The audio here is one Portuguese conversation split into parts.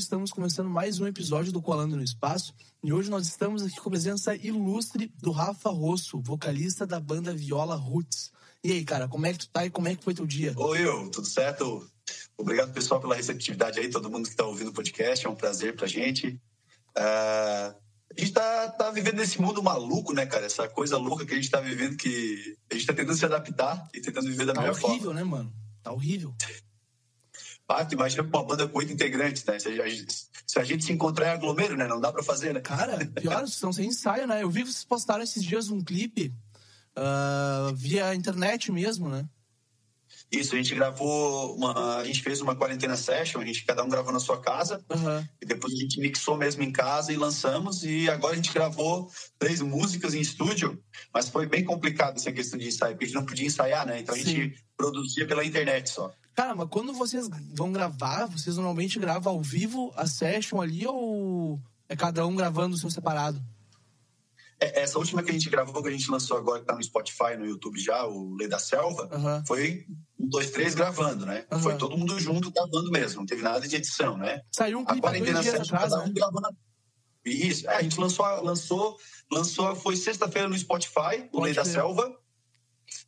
Estamos começando mais um episódio do Colando no Espaço e hoje nós estamos aqui com a presença ilustre do Rafa Rosso, vocalista da banda Viola Roots. E aí, cara, como é que tu tá e como é que foi teu dia? Oi, Will, tudo certo? Obrigado, pessoal, pela receptividade aí, todo mundo que está ouvindo o podcast, é um prazer pra gente. Uh, a gente tá, tá vivendo nesse mundo maluco, né, cara? Essa coisa louca que a gente tá vivendo, que a gente tá tentando se adaptar e tentando viver da tá melhor horrível, forma. né, mano? Tá horrível. Pato, imagina uma banda com oito integrantes, né? Se a, gente, se a gente se encontrar em aglomero, né? Não dá pra fazer, né? Cara, pior, estão sem ensaio, né? Eu vi que vocês postaram esses dias um clipe uh, via internet mesmo, né? Isso, a gente gravou, uma, a gente fez uma quarentena session, a gente cada um gravou na sua casa, Uhum. e depois a gente mixou mesmo em casa e lançamos, e agora a gente gravou três músicas em estúdio, mas foi bem complicado essa questão de ensaio, porque a gente não podia ensaiar, né? Então a gente produzia pela internet só. Cara, mas quando vocês vão gravar, vocês normalmente gravam ao vivo a session ali ou é cada um gravando o seu separado? É, Essa última que a gente gravou, que a gente lançou agora, que tá no Spotify, no YouTube já, o Lei da Selva, foi um, dois, três gravando, né? Foi todo mundo junto gravando mesmo, não teve nada de edição, né? Saiu um A clipe há quarentena dois dias atrás, cada né? um gravando. Isso, a gente lançou, lançou, lançou foi sexta-feira no Spotify, o Lei da. Selva,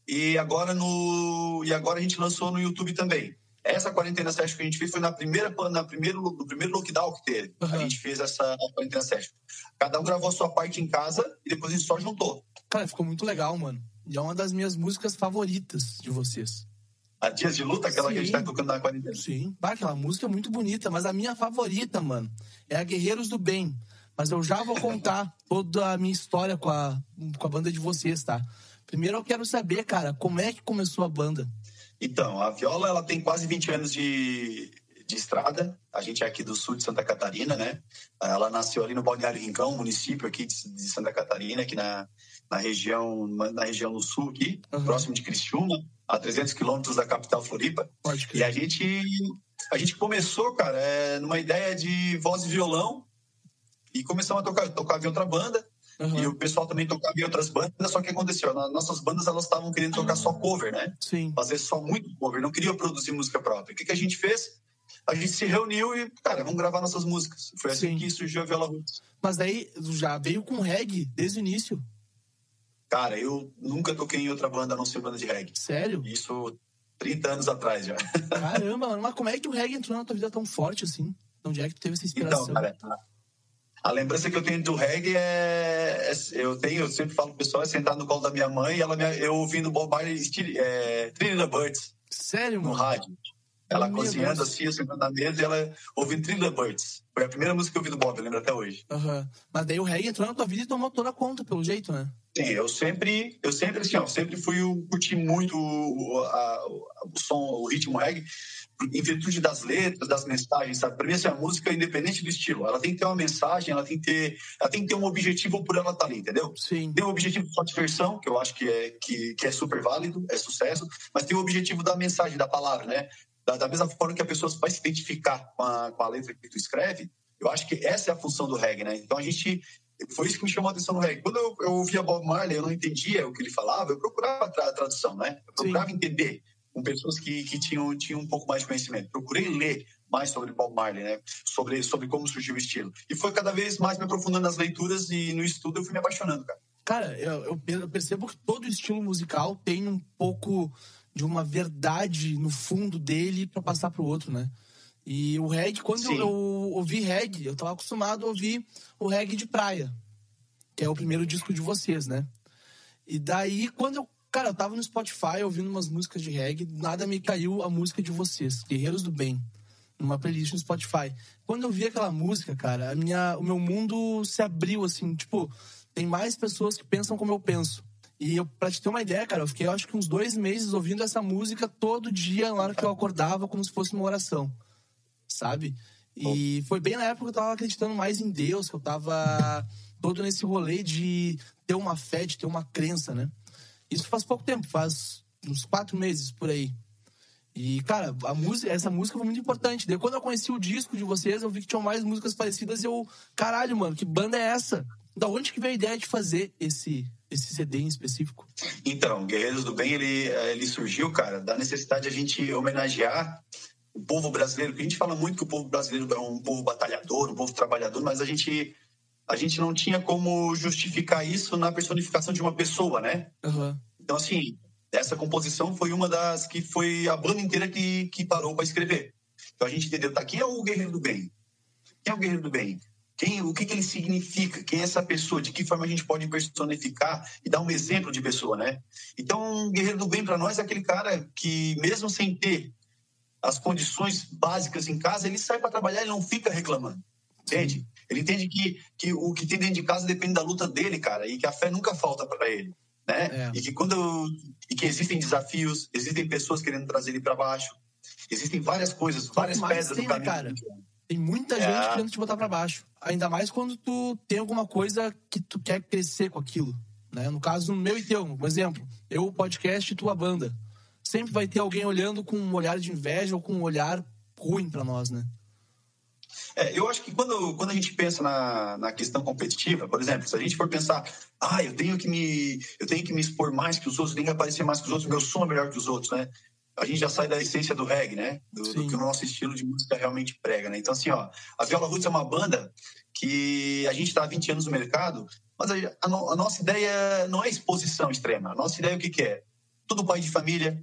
e agora no e agora a gente lançou no YouTube também. Essa quarentena session que a gente fez foi na primeira, na primeiro, no primeiro lockdown que teve. Aham. A gente fez essa quarentena session. Cada um gravou a sua parte em casa e depois a gente só juntou. Cara, ficou muito legal, mano. E é uma das minhas músicas favoritas de vocês. A Dias de Luta, aquela que a gente Sim. tá tocando na quarentena. Sim. Bah, aquela música é muito bonita, mas a minha favorita, mano, é a Guerreiros do Bem. Mas eu já vou contar toda a minha história com a, com a banda de vocês, tá? Primeiro eu quero saber, cara, como é que começou a banda? Então, a Viola ela tem quase 20 anos de, de estrada. A gente é aqui do sul de Santa Catarina, né? Ela nasceu ali no Balneário Rincão, município aqui de, Santa Catarina, aqui na, na região na região do sul aqui, Aham. próximo de Criciúma, a 300 quilômetros da capital Floripa. E a gente a gente começou, cara, é, numa ideia de voz e violão e começamos a tocar, tocava em outra banda. Aham. E o pessoal também tocava em outras bandas, só que aconteceu, nossas bandas elas estavam querendo tocar só cover, né? Sim. fazer só muito cover, não queria produzir música própria. O que, que a gente fez? A gente se reuniu e, cara, vamos gravar nossas músicas. Foi assim Sim. que surgiu a Viola Roots. Mas daí já veio com reggae desde o início. Cara, eu nunca toquei em outra banda a não ser banda de reggae. Sério? Isso 30 anos atrás já. Caramba, mano. Mas como é que o reggae entrou na tua vida tão forte assim? De onde é que tu teve essa inspiração? Então, cara, a lembrança que eu tenho do reggae é. é- eu tenho, eu sempre falo pro pessoal, é sentar no colo da minha mãe e ela me, eu ouvindo Bob Marley é, Thriller Birds Sério, no mano? rádio. Ela Meu cozinhando Deus. assim, eu sentando na mesa e ela ouvindo Thriller Birds. Foi a primeira música que eu ouvi do Bob, eu lembro até hoje. Aham. Mas daí o reggae entrou na tua vida e tomou toda a conta, pelo jeito, né? Sim, eu sempre, eu sempre assim, ó, sempre fui curti muito o, a- o som, o ritmo reggae, em virtude das letras, das mensagens, sabe? Para mim, essa música, independente do estilo, ela tem que ter uma mensagem, ela tem que ter, ela tem que ter um objetivo por ela estar ali, entendeu? Sim. Tem o objetivo só de diversão, que eu acho que é, que, que é super válido, é sucesso, mas tem o objetivo da mensagem, da palavra, né? Da, da mesma forma que a pessoa vai se identificar com a, com a letra que tu escreve, eu acho que essa é a função do reggae, né? Então a gente. Foi isso que me chamou a atenção no reggae. Quando eu, eu ouvia Bob Marley, eu não entendia o que ele falava, eu procurava a tra- a tradução, né? Eu procurava entender com pessoas que, que tinham, tinham um pouco mais de conhecimento. Procurei ler mais sobre Bob Marley, né? Sobre, sobre como surgiu o estilo. E foi cada vez mais me aprofundando nas leituras e no estudo eu fui me apaixonando, cara. Cara, eu, eu per- eu percebo que todo estilo musical tem um pouco de uma verdade no fundo dele pra passar pro outro, né? E o reggae, quando eu, eu ouvi reggae, eu tava acostumado a ouvir o reggae de praia, que é o primeiro disco de vocês, né? E daí, quando eu, cara, eu tava no Spotify ouvindo umas músicas de reggae, nada me caiu a música de vocês, Guerreiros do Bem, numa playlist no Spotify. Quando eu vi aquela música, cara, a minha, o meu mundo se abriu, assim, tipo, tem mais pessoas que pensam como eu penso. E eu, pra te ter uma ideia, cara, eu fiquei, eu acho que uns dois meses ouvindo essa música todo dia, na hora que eu acordava, como se fosse uma oração. sabe? E foi bem na época que eu tava acreditando mais em Deus, que eu tava todo nesse rolê de ter uma fé, de ter uma crença, né? Isso faz pouco tempo, faz uns quatro meses por aí. E, cara, a música, essa música foi muito importante. Daí, quando eu conheci o disco de vocês, eu vi que tinham mais músicas parecidas e eu, caralho, mano, que banda é essa? Da onde que veio a ideia de fazer esse, esse CD em específico? Então, Guerreiros do Bem, ele, ele surgiu, cara, da necessidade de a gente homenagear o povo brasileiro. A gente fala muito que o povo brasileiro é um povo batalhador, um povo trabalhador, mas a gente, a gente não tinha como justificar isso na personificação de uma pessoa, né? Uhum. Então, assim, essa composição foi uma das que foi a banda inteira que, que parou para escrever. Então a gente entendeu, tá, quem é o guerreiro do bem? Quem é o guerreiro do bem? Quem, o que, que ele significa? Quem é essa pessoa? De que forma a gente pode personificar e dar um exemplo de pessoa, né? Então, o guerreiro do bem para nós é aquele cara que, mesmo sem ter as condições básicas em casa, ele sai para trabalhar e não fica reclamando. Entende? Ele entende que, que o que tem dentro de casa depende da luta dele, cara, e que a fé nunca falta para ele né? É. E que quando e que existem desafios, existem pessoas querendo trazer ele para baixo, existem várias coisas, várias pedras tem, no caminho. Né, cara? Tem muita é. gente querendo te botar para baixo. Ainda mais quando tu tem alguma coisa que tu quer crescer com aquilo, né? No caso meu e teu, por exemplo, eu o podcast e tua banda. Sempre vai ter alguém olhando com um olhar de inveja ou com um olhar ruim para nós, né? É, eu acho que quando, quando a gente pensa na, na questão competitiva, por exemplo, se a gente for pensar, ah, eu tenho que me, eu tenho que me expor mais que os outros, eu tenho que aparecer mais que os outros, meu som é melhor que os outros, né? A gente já sai da essência do reggae, né? Do, do, que o nosso estilo de música realmente prega, né? Então, assim, ó, a Viola Roots é uma banda que a gente está há 20 anos no mercado, mas a, a, a, nossa ideia não é exposição extrema. A nossa ideia é o que, que é? Tudo pai de família,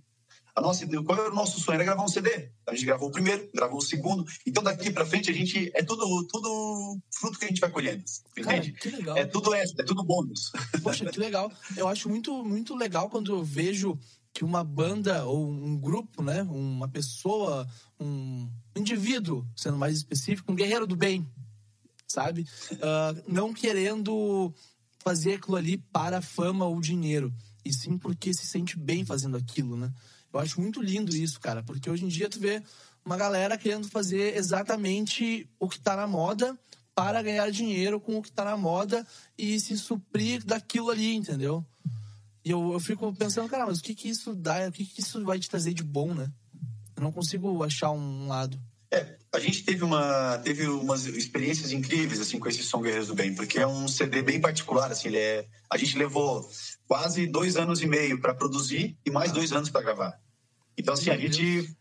a nossa, qual era o nosso sonho? Era gravar um CD. A gente gravou o primeiro, gravou o segundo. Então, daqui para frente, a gente. É tudo, tudo fruto que a gente vai colhendo. Entende? Cara, que legal. É tudo extra, é tudo bônus. Poxa, que legal. Eu acho muito, muito legal quando eu vejo que uma banda ou um grupo, né? Uma pessoa, um indivíduo, sendo mais específico, um guerreiro do bem, sabe? Uh, não querendo fazer aquilo ali para fama ou dinheiro, e sim porque se sente bem fazendo aquilo, né? Eu acho muito lindo isso, cara, porque hoje em dia tu vê uma galera querendo fazer exatamente o que tá na moda para ganhar dinheiro com o que tá na moda e se suprir daquilo ali, entendeu? E eu, eu fico pensando, cara, mas o que que isso dá? O que que isso vai te trazer de bom, né? Eu não consigo achar um lado. É, a gente teve uma teve umas experiências incríveis assim com esse som Guerreiros do Bem, porque é um CD bem particular, assim, ele é, a gente levou quase dois anos e meio para produzir e mais dois anos para gravar. Então, assim, a gente,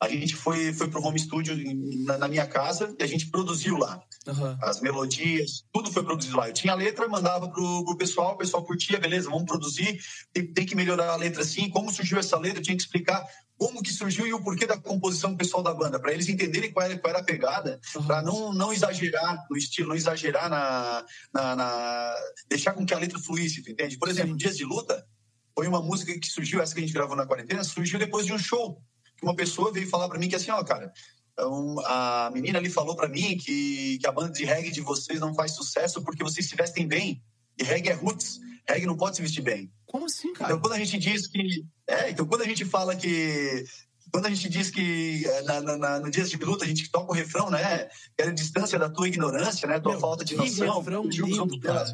a, gente foi, foi para o home studio na, na, minha casa e a gente produziu lá. Uhum. As melodias, tudo foi produzido lá. Eu tinha a letra, mandava para o pessoal, o pessoal curtia, beleza, vamos produzir, tem, tem que melhorar a letra assim. Como surgiu essa letra, eu tinha que explicar como que surgiu e o porquê da composição do pessoal da banda, para eles entenderem qual era, qual era a pegada, uhum. para não, não exagerar no estilo, não exagerar na, na, na, deixar com que a letra fluísse, entende? Por exemplo. Dias de Luta foi uma música que surgiu, essa que a gente gravou na quarentena, surgiu depois de um show, uma pessoa veio falar para mim que assim, ó, cara, então, a menina ali falou para mim que, que a banda de reggae de vocês não faz sucesso porque vocês se vestem bem, e reggae é roots, reggae não pode se vestir bem. Como assim, cara? Então, quando a gente diz que. É, então, quando a gente fala que. Quando a gente diz que é, na, na, no Dias de Luta a gente toca o refrão, né? Quero distância da tua ignorância, né? Tua Meu, falta de noção. Refrão lindo, cara.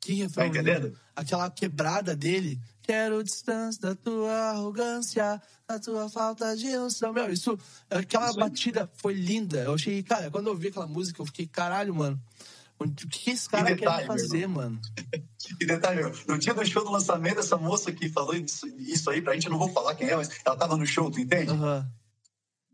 Que refrão tá entendendo? Lindo. Aquela quebrada dele. Quero distância da tua arrogância, da tua falta de noção. Meu, isso, aquela batida foi linda. Eu achei, cara, quando eu vi aquela música, eu fiquei, caralho, mano. O que esse cara detalhe, quer fazer, mano? E detalhe, no dia do show do lançamento, essa moça que falou isso, isso aí pra gente, eu não vou falar quem é, mas ela tava no show, tu entende? Uhum.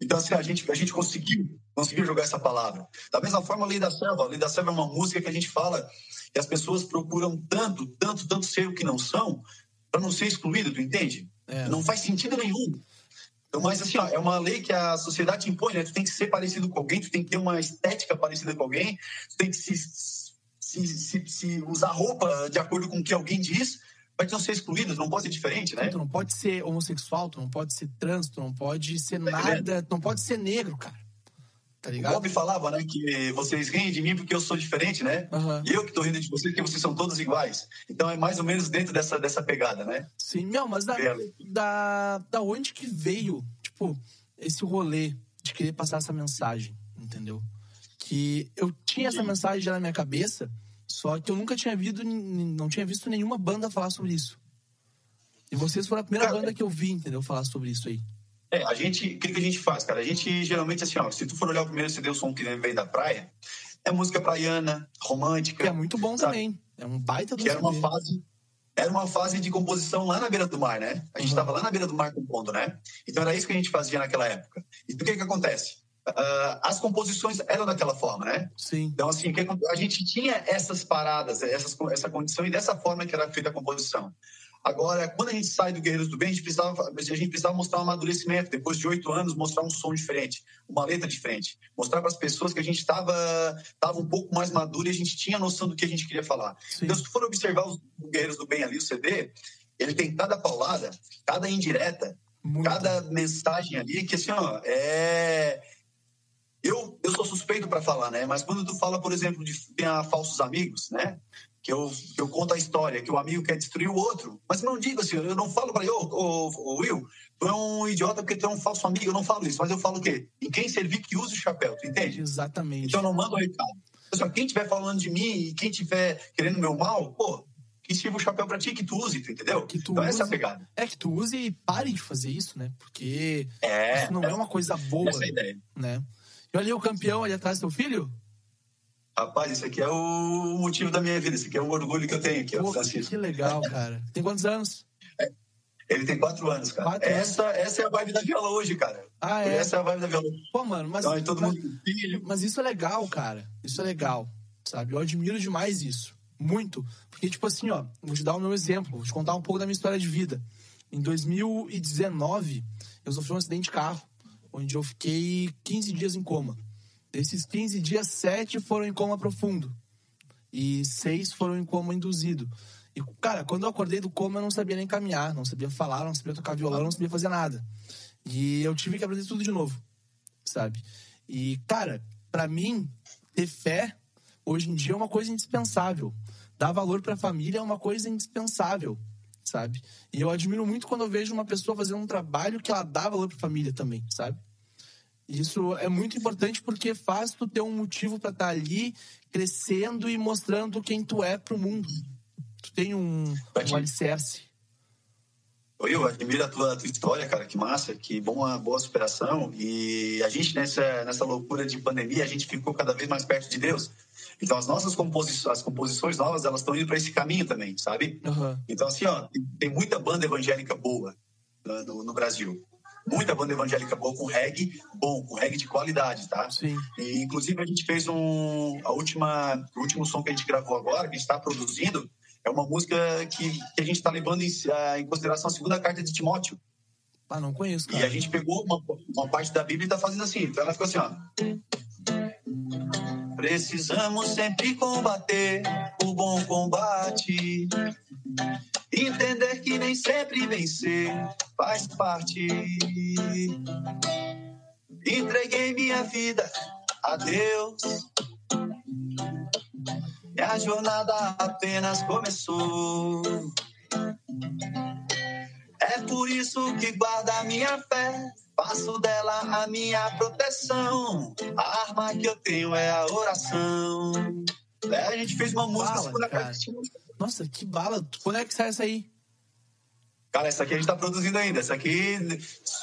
Então, assim, a gente, a gente conseguiu, conseguiu jogar essa palavra. Da mesma forma, a Lei da Selva. A Lei da Selva é uma música que a gente fala que as pessoas procuram tanto, tanto, tanto ser o que não são, para não ser excluído, tu entende? É. Não faz sentido nenhum. Então, mas assim, ó, é uma lei que a sociedade impõe, né? Tu tem que ser parecido com alguém, tu tem que ter uma estética parecida com alguém, tu tem que se, se, se, se usar roupa de acordo com o que alguém diz, para não ser excluído, não pode ser diferente, né? Tu não pode ser homossexual, tu não pode ser trans, tu não pode ser tá nada, tu não pode ser negro, cara. Tá ligado? O Bob falava, né, que vocês riem de mim porque eu sou diferente, né? Uhum. E eu que tô rindo de vocês porque vocês são todos iguais. Então é mais ou menos dentro dessa, dessa pegada, né? Sim, não, mas da, da, da onde que veio, tipo, esse rolê de querer passar essa mensagem, entendeu? Que eu tinha essa mensagem já na minha cabeça, só que eu nunca tinha visto, não tinha visto nenhuma banda falar sobre isso. E vocês foram a primeira cara, banda que eu vi, entendeu? Falar sobre isso aí. É, a gente, o que, que a gente faz, cara? A gente geralmente, assim, ó, se tu for olhar o primeiro CD, o som que vem da praia, é música praiana, romântica. Que é muito bom sabe? também. É um baita do Que era uma fase era uma fase de composição lá na beira do mar, né? A gente estava uhum. lá na beira do mar compondo, né? Então era isso que a gente fazia naquela época. E o que que acontece? Uh, as composições eram daquela forma, né? Sim. Então, assim, a gente tinha essas paradas, essas, essa condição e dessa forma que era feita a composição. Agora, quando a gente sai do Guerreiros do Bem, a gente precisava, a gente precisava mostrar um amadurecimento. Depois de oito anos, mostrar um som diferente, uma letra diferente. Mostrar para as pessoas que a gente estava tava um pouco mais maduro e a gente tinha noção do que a gente queria falar. Sim. Então, se for observar os Guerreiros do Bem ali, o CD, ele tem cada paulada, cada indireta, Muito. cada mensagem ali que, assim, ó, é... Eu, eu sou suspeito para falar, né? Mas quando tu fala, por exemplo, de ter falsos amigos, né? Que eu, que eu conto a história, que o amigo quer destruir o outro. Mas não digo assim, eu não falo para ele, ô, ô, ô, Will, tu é um idiota porque tu é um falso amigo, eu não falo isso, mas eu falo o quê? Em quem servir que use o chapéu, tu entende? Exatamente. Então eu não mando o recado. Assim, quem estiver falando de mim e quem estiver querendo meu mal, pô, que sirva o chapéu para ti, que tu use, tu entendeu? Que tu então use, essa é a pegada. É que tu use e pare de fazer isso, né? Porque é, isso não é, é uma coisa boa. Essa é a ideia. Né? E olha o campeão ali atrás do teu filho? Rapaz, isso aqui é o motivo da minha vida, isso aqui é o orgulho que eu tenho aqui, Pô, Francisco. Que legal, cara. Tem quantos anos? É, ele tem quatro anos, cara. Quatro essa, anos. essa é a vibe da viola hoje, cara. Ah, é? Essa é a vibe da viola. Pô, mano, mas. Então, todo mas, mundo... mas isso é legal, cara. Isso é legal, sabe? Eu admiro demais isso. Muito. Porque, tipo assim, ó, vou te dar o meu exemplo, vou te contar um pouco da minha história de vida. Em 2019, eu sofri um acidente de carro, onde eu fiquei 15 dias em coma. Desses 15 dias, 7 foram em coma profundo. E 6 foram em coma induzido. E, cara, quando eu acordei do coma, eu não sabia nem caminhar, não sabia falar, não sabia tocar violão, não sabia fazer nada. E eu tive que aprender tudo de novo, sabe? E, cara, para mim, ter fé hoje em dia é uma coisa indispensável. Dar valor para a família é uma coisa indispensável, sabe? E eu admiro muito quando eu vejo uma pessoa fazendo um trabalho que ela dá valor para a família também, sabe? Isso é muito importante porque faz tu ter um motivo para estar tá ali crescendo e mostrando quem tu é pro mundo. Tu tem um, um alicerce. Eu admiro a tua, a tua, história, cara, que massa, que boa, boa superação. E a gente, nessa, nessa loucura de pandemia, a gente ficou cada vez mais perto de Deus. Então, as nossas composições, as composições novas, elas estão indo para esse caminho também, sabe? Uhum. Então, assim, ó, tem, tem muita banda evangélica boa no, no Brasil muita banda evangélica boa com reggae bom, com reggae de qualidade, tá? Sim. E, inclusive, a gente fez um... A última, o último som que a gente gravou agora, que a gente está produzindo, é uma música que, que a gente está levando em, em, consideração a segunda carta de Timóteo. Ah, não conheço, cara. E a gente pegou uma, uma parte da Bíblia e está fazendo assim. Então ela ficou assim, ó. Precisamos sempre combater o bom combate. Entender que nem sempre vencer faz parte. Entreguei minha vida a Deus. E a jornada apenas começou. É por isso que guarda a minha fé Faço dela a minha proteção. A arma que eu tenho é a oração. É, a gente fez uma música bala, cara. Nossa, que bala. Quando é que sai essa aí? Cara, essa aqui a gente tá produzindo ainda. Essa aqui,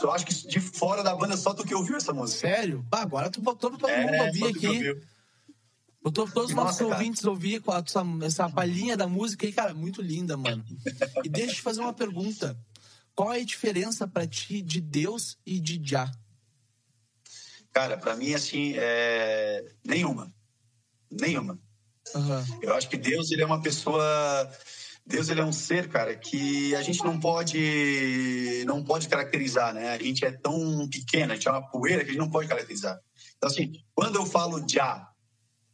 eu acho que de fora da banda só tu que ouviu essa música. Sério? Bah, agora tu botou pra todo é, mundo ouvir aqui. Botou todos os nossos ouvintes ouvir com essa, essa palhinha da música aí, cara, muito linda, mano. E deixa eu te fazer uma pergunta. Qual é a diferença para ti de Deus e de Já? Cara, para mim, assim, é... nenhuma. Nenhuma. Uhum. Eu acho que Deus, ele é uma pessoa... Deus, ele é um ser, cara, que a gente não pode não pode caracterizar, né? A gente é tão pequena, a gente é uma poeira que a gente não pode caracterizar. Então, assim, quando eu falo Já,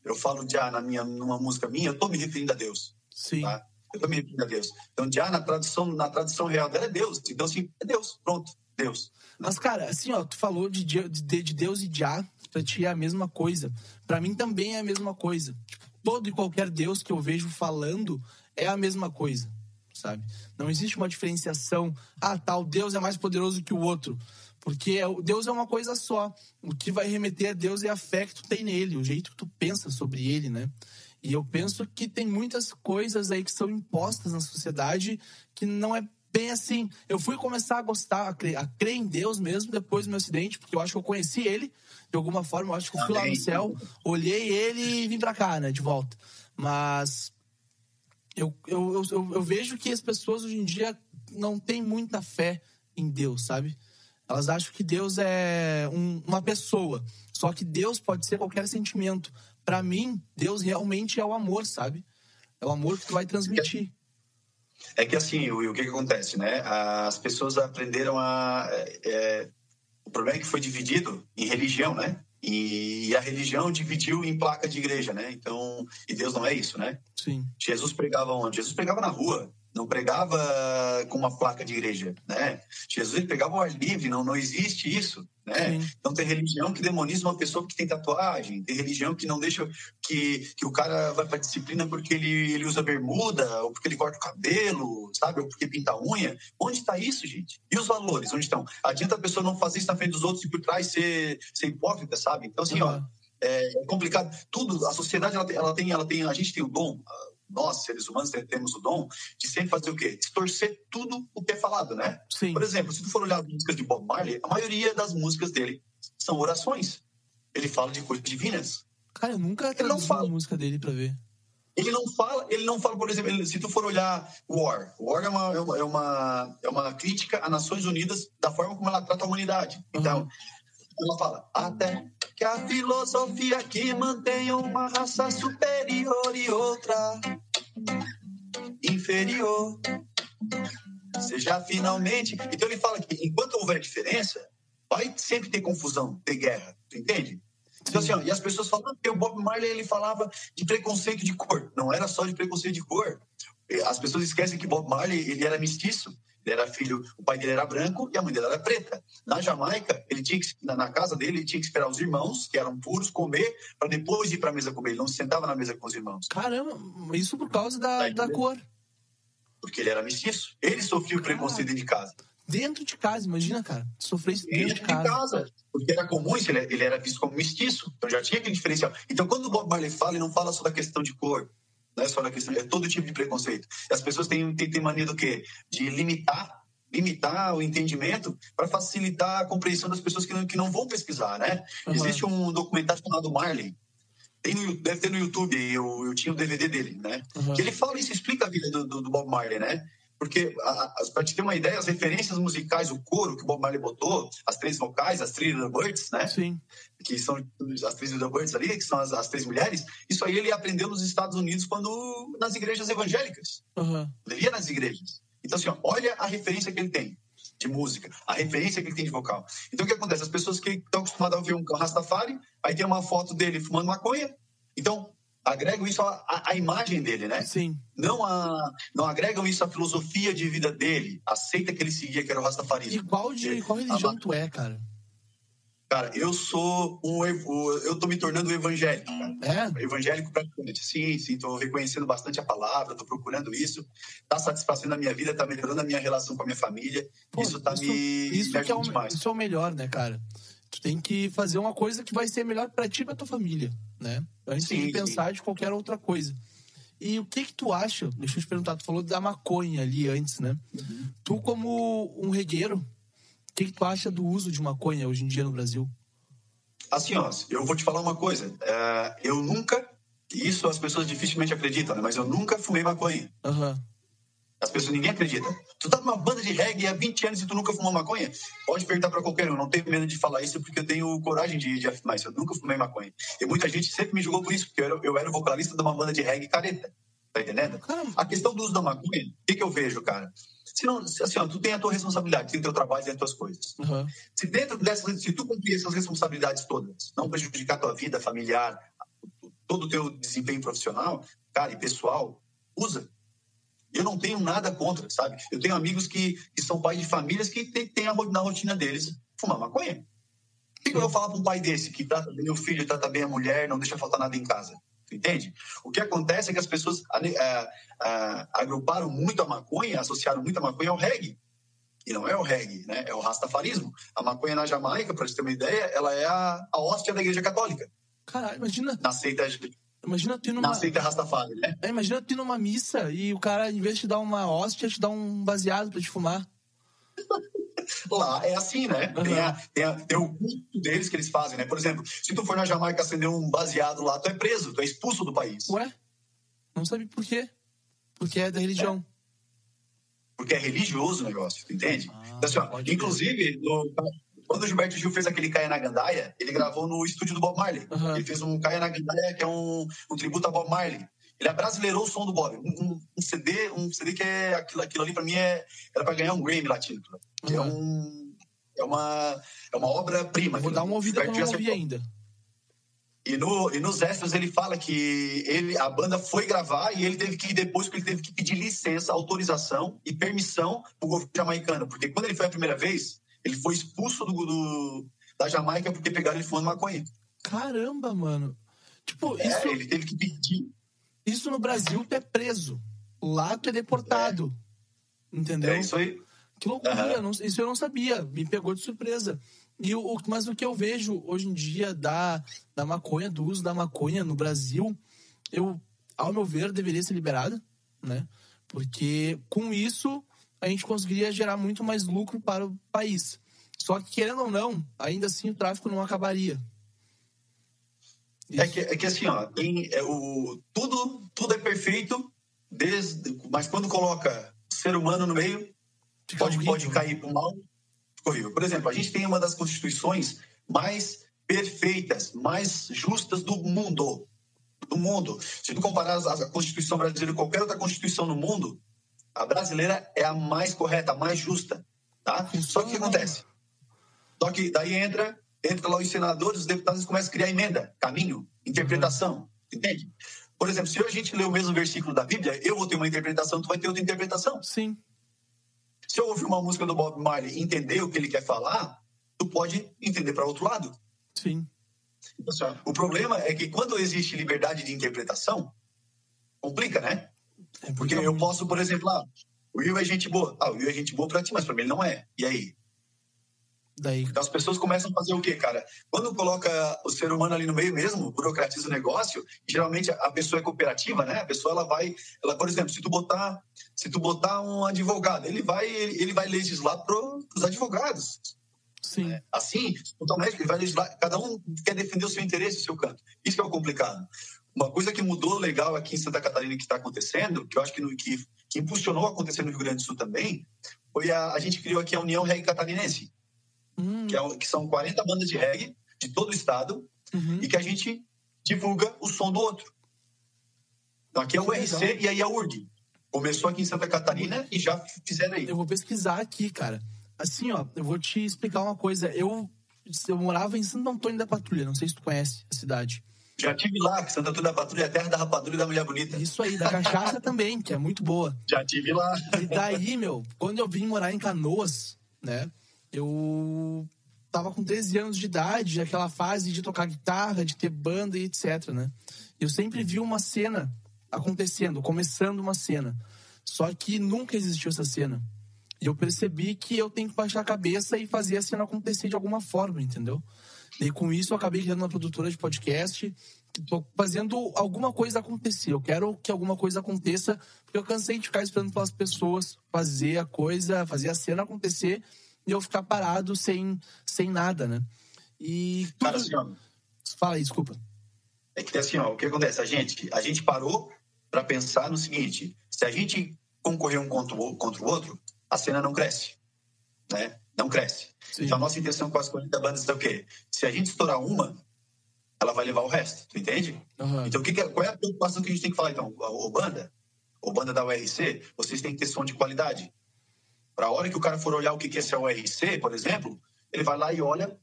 eu falo Já na minha, numa música minha, eu tô me referindo a Deus. Sim. Tá? Eu também me a Deus. Então, já na tradução, na tradução real dela é Deus. Então, assim, é Deus. Pronto, Deus. Mas, cara, assim, ó, tu falou de, de, de Deus e Já, pra ti é a mesma coisa. Pra mim também é a mesma coisa. Tipo, todo e qualquer Deus que eu vejo falando é a mesma coisa, sabe? Não existe uma diferenciação. Ah, tal Deus é mais poderoso que o outro. Porque é Deus é uma coisa só. O que vai remeter a Deus é a fé que tu tem nele, o jeito que tu pensa sobre ele, né? E eu penso que tem muitas coisas aí que são impostas na sociedade que não é bem assim. Eu fui começar a gostar, a crer, a crer em Deus mesmo depois do meu acidente, porque eu acho que eu conheci ele de alguma forma. Eu acho que eu fui lá no céu, olhei ele e vim pra cá, né, de volta. Mas eu, eu, eu, eu vejo que as pessoas hoje em dia não têm muita fé em Deus, sabe? Elas acham que Deus é um, uma pessoa. Só que Deus pode ser qualquer sentimento. Para mim, Deus realmente é o amor, sabe? É o amor que tu vai transmitir. É que assim, o, o que, que acontece, né? As pessoas aprenderam a. É, é, o problema é que foi dividido em religião, né? E a religião dividiu em placa de igreja, né? Então, e Deus não é isso, né? Sim. Jesus pregava onde? Jesus pregava na rua não pregava com uma placa de igreja, né? Jesus pregava o ar livre, não, não existe isso, né? Sim. Então tem religião que demoniza uma pessoa que tem tatuagem, tem religião que não deixa que, que o cara vai para disciplina porque ele, ele usa bermuda, ou porque ele corta o cabelo, sabe? Ou porque pinta a unha. Onde está isso, gente? E os valores, onde estão? Adianta a pessoa não fazer isso na frente dos outros e por trás ser, ser hipócrita, sabe? Então assim, uhum. ó, é complicado. Tudo, a sociedade ela tem, ela tem, ela tem, a gente tem o dom, nós, seres humanos, temos o dom de sempre fazer o quê? Distorcer tudo o que é falado, né? Sim. Por exemplo, se tu for olhar as músicas de Bob Marley, a maioria das músicas dele são orações. Ele fala de coisas divinas. Cara, eu nunca ele não fala a música dele para ver. Ele não fala, ele não fala, por exemplo, ele, se tu for olhar War, War é uma, é uma, é uma, é crítica às Nações Unidas da forma como ela trata a humanidade. Então, uhum. Ela fala, até que a filosofia que mantém uma raça superior e outra inferior seja finalmente. Então ele fala que enquanto houver diferença, vai sempre ter confusão, ter guerra, tu entende? Então, assim, ó, e as pessoas falam que o Bob Marley ele falava de preconceito de cor. Não era só de preconceito de cor. As pessoas esquecem que Bob Marley ele era mestiço. Ele era filho, o pai dele era branco e a mãe dele era preta. Na Jamaica, ele tinha que, na casa dele, ele tinha que esperar os irmãos, que eram puros, comer, para depois ir para a mesa comer. Ele não se sentava na mesa com os irmãos. Caramba, isso por causa da, tá da cor. Porque ele era mestiço. Ele sofria o preconceito dentro de casa. Dentro de casa, imagina, cara. Sofrer isso dentro, dentro de, casa. de casa. Porque era comum isso, ele, ele era visto como mestiço. Então já tinha aquele diferencial. Então quando o Bob Marley fala, ele não fala só da questão de cor não é só na questão, é todo tipo de preconceito. E as pessoas têm, têm, têm mania do quê? De limitar limitar o entendimento para facilitar a compreensão das pessoas que não, que não vão pesquisar, né? Uhum. Existe um documentário chamado Marley, tem no, deve ter no YouTube, eu, eu tinha o DVD dele, né? Uhum. Que ele fala isso, explica a vida do, do, do Bob Marley, né? Porque, para te ter uma ideia, as referências musicais, o coro que o Bob Marley botou, as três vocais, as Three Little Birds, né? Sim. Que são as três Birds ali, que são as, as, três mulheres, isso aí ele aprendeu nos Estados Unidos quando nas igrejas evangélicas. Uhum. Ele ia nas igrejas. Então, assim, ó, olha a referência que ele tem de música, a referência que ele tem de vocal. Então, o que acontece? As pessoas que estão acostumadas a ouvir um Rastafari, aí tem uma foto dele fumando maconha, então agregam isso à, imagem dele, né? Sim. Não, a, não agregam isso à filosofia de vida dele, aceita que ele seguia, que era o rastafarismo. E qual, de, qual religião tu é, cara? Cara, eu sou um. Eu tô me tornando um evangélico, cara. É? Evangélico praticamente. Sim, sim, tô reconhecendo bastante a palavra, tô procurando isso. Tá satisfazendo a minha vida, tá melhorando a minha relação com a minha família. Pô, isso tá isso, me. Isso, me é o, isso é o melhor, né, cara? Tu tem que fazer uma coisa que vai ser melhor para ti e pra tua família, né? Antes sim, de pensar sim. de qualquer outra coisa. E o que que tu acha? Deixa eu te perguntar, tu falou da maconha ali antes, né? Uhum. Tu, como um regueiro, o que, que tu acha do uso de maconha hoje em dia no Brasil? Assim, ó, eu vou te falar uma coisa. É, eu nunca, isso as pessoas dificilmente acreditam, né? Mas eu nunca fumei maconha. Uhum. As pessoas, ninguém acredita. Tu tá numa banda de reggae há 20 anos e tu nunca fumou maconha? Pode perguntar para qualquer um. Não tenho medo de falar isso porque eu tenho coragem de, de afirmar isso. Eu nunca fumei maconha. E muita gente sempre me julgou por isso, porque eu era, eu era vocalista de uma banda de reggae careta. Tá entendendo? A questão do uso da maconha, o que, que eu vejo, cara? Se não, assim, ó, tu tem a tua responsabilidade, tem o teu trabalho, tem as tuas coisas. Uhum. Se dentro dessas, se tu cumprir essas responsabilidades todas, não prejudicar a tua vida familiar, todo o teu desempenho profissional, cara, e pessoal, usa. Eu não tenho nada contra, sabe? Eu tenho amigos que, que são pais de famílias que têm tem a, na rotina deles fumar maconha. O que, que eu vou falar para um pai desse que trata bem o filho, trata bem a mulher, não deixa faltar nada em casa? Entende? O que acontece é que as pessoas agruparam muito a maconha, associaram muito a maconha ao reggae. E não é o reggae, né? É o rastafarismo. A maconha na Jamaica, para você ter uma ideia, ela é a, a hóstia da igreja católica. Caralho, imagina. Na seita, imagina tu ir numa, na seita Rastafari? É, imagina tu ir numa missa e o cara, em vez de te dar uma hóstia, te dá um baseado pra te fumar. Lá é assim, né? Uhum. Tem, a, tem, a, tem, o culto deles que eles fazem, né? Por exemplo, se tu for na Jamaica acender um baseado lá, tu é preso, tu é expulso do país. Ué? Não sabe por quê? Porque é da religião. É. Porque é religioso o negócio, entende? Ah, então, assim, ó, inclusive, no, quando o Gilberto Gil fez aquele Caia na Gandaia, ele gravou no estúdio do Bob Marley. Uhum. Ele fez um Caia na Gandaia, que é um, um tributo a Bob Marley. Ele abrasileirou o som do Bob. Um, um, CD, um CD que é aquilo, aquilo ali para mim é era para ganhar um Grammy latino. Uhum. É um é uma é uma obra prima. Vou dar uma ouvida que eu não ouvi ainda. E, no, e nos extras ele fala que ele, a banda foi gravar e ele teve que depois que ele teve que pedir licença, autorização e permissão pro governo jamaicano, porque quando ele foi a primeira vez, ele foi expulso do, do da Jamaica porque pegaram ele fumando maconha. Caramba, mano. Tipo, é, isso ele teve que pedir isso no Brasil tu é preso. Lá tu é deportado. É. Entendeu? É isso aí. Que loucura, uhum. isso eu não sabia. Me pegou de surpresa. E o, mas o que eu vejo hoje em dia da, da maconha, do uso da maconha no Brasil, eu, ao meu ver, deveria ser liberada, né? Porque com isso a gente conseguiria gerar muito mais lucro para o país. Só que, querendo ou não, ainda assim o tráfico não acabaria. É que, é que assim, ó, tem, é, o, tudo, tudo é perfeito, desde, mas quando coloca ser humano no meio, pode, pode cair para o mal, horrível. Por exemplo, a gente tem uma das constituições mais perfeitas, mais justas do mundo. Do mundo. Se tu comparar a Constituição brasileira com qualquer outra Constituição no mundo, a brasileira é a mais correta, a mais justa. Tá? Só que o que acontece? Só que daí entra entra lá os senadores, os deputados começam a criar emenda, caminho, interpretação, uhum. entende? Por exemplo, se a gente ler o mesmo versículo da Bíblia, eu vou ter uma interpretação, tu vai ter outra interpretação. Sim. Se eu ouvir uma música do Bob Marley e entender o que ele quer falar, tu pode entender para outro lado. Sim. Então, assim, o problema é que quando existe liberdade de interpretação, complica, né? É porque eu posso, por exemplo, ah, o Will é gente boa. Ah, o Will é gente boa para ti, mas para mim ele não é. E aí? Daí... Então as pessoas começam a fazer o quê, cara? Quando coloca o ser humano ali no meio mesmo, burocratiza o negócio, geralmente a pessoa é cooperativa, né? A pessoa ela vai, ela, por exemplo, se tu botar, se tu botar um advogado, ele vai, ele vai legislar para os advogados. Sim. É, assim, o médico ele vai legislar, cada um quer defender o seu interesse, o seu canto. Isso que é o complicado. Uma coisa que mudou legal aqui em Santa Catarina que está acontecendo, que eu acho que, no, que, que impulsionou a acontecer no Rio Grande do Sul também, foi a, a gente criou aqui a União Reggae Catarinense hum. que, é, que, são 40 bandas de reggae de todo o estado uhum. e que a gente divulga o som do outro. Então aqui é o RC e aí a URG. Começou aqui em Santa Catarina e já fizeram aí. Eu vou pesquisar aqui, cara. Assim, ó, eu vou te explicar uma coisa. Eu, eu morava em Santo Antônio da Patrulha, não sei se tu conhece a cidade. Já tive lá, que Santo Antônio da Patrulha é a terra da rapadura e da mulher bonita. Isso aí, da cachaça também, que é muito boa. Já tive lá. E daí, meu, quando eu vim morar em Canoas, né? eu tava com 13 anos de idade, aquela fase de tocar guitarra, de ter banda e etc, né? Eu sempre vi uma cena acontecendo, começando uma cena. Só que nunca existiu essa cena. E eu percebi que eu tenho que baixar a cabeça e fazer a cena acontecer de alguma forma, entendeu? E com isso eu acabei criando uma produtora de podcast. Tô fazendo alguma coisa acontecer. Eu quero que alguma coisa aconteça, porque eu cansei de ficar esperando pelas pessoas fazer a coisa, fazer a cena acontecer e eu ficar parado sem, sem nada, né? E. Tudo... Cara, assim, ó, Fala aí, desculpa. É que assim, ó, o que acontece? A gente, a gente parou para pensar no seguinte: se a gente concorrer um contra o, contra o outro, a cena não cresce. Né? Não cresce. Sim. Então a nossa intenção com as 40 bandas é o quê? Se a gente estourar uma, ela vai levar o resto, tu entende? Uhum. Então, o que, que é, qual é a preocupação que a gente tem que falar, então? Ô, banda, ou banda da URC, vocês têm que ter som de qualidade. Para a hora que o cara for olhar o que é esse URC, por exemplo, ele vai lá e olha,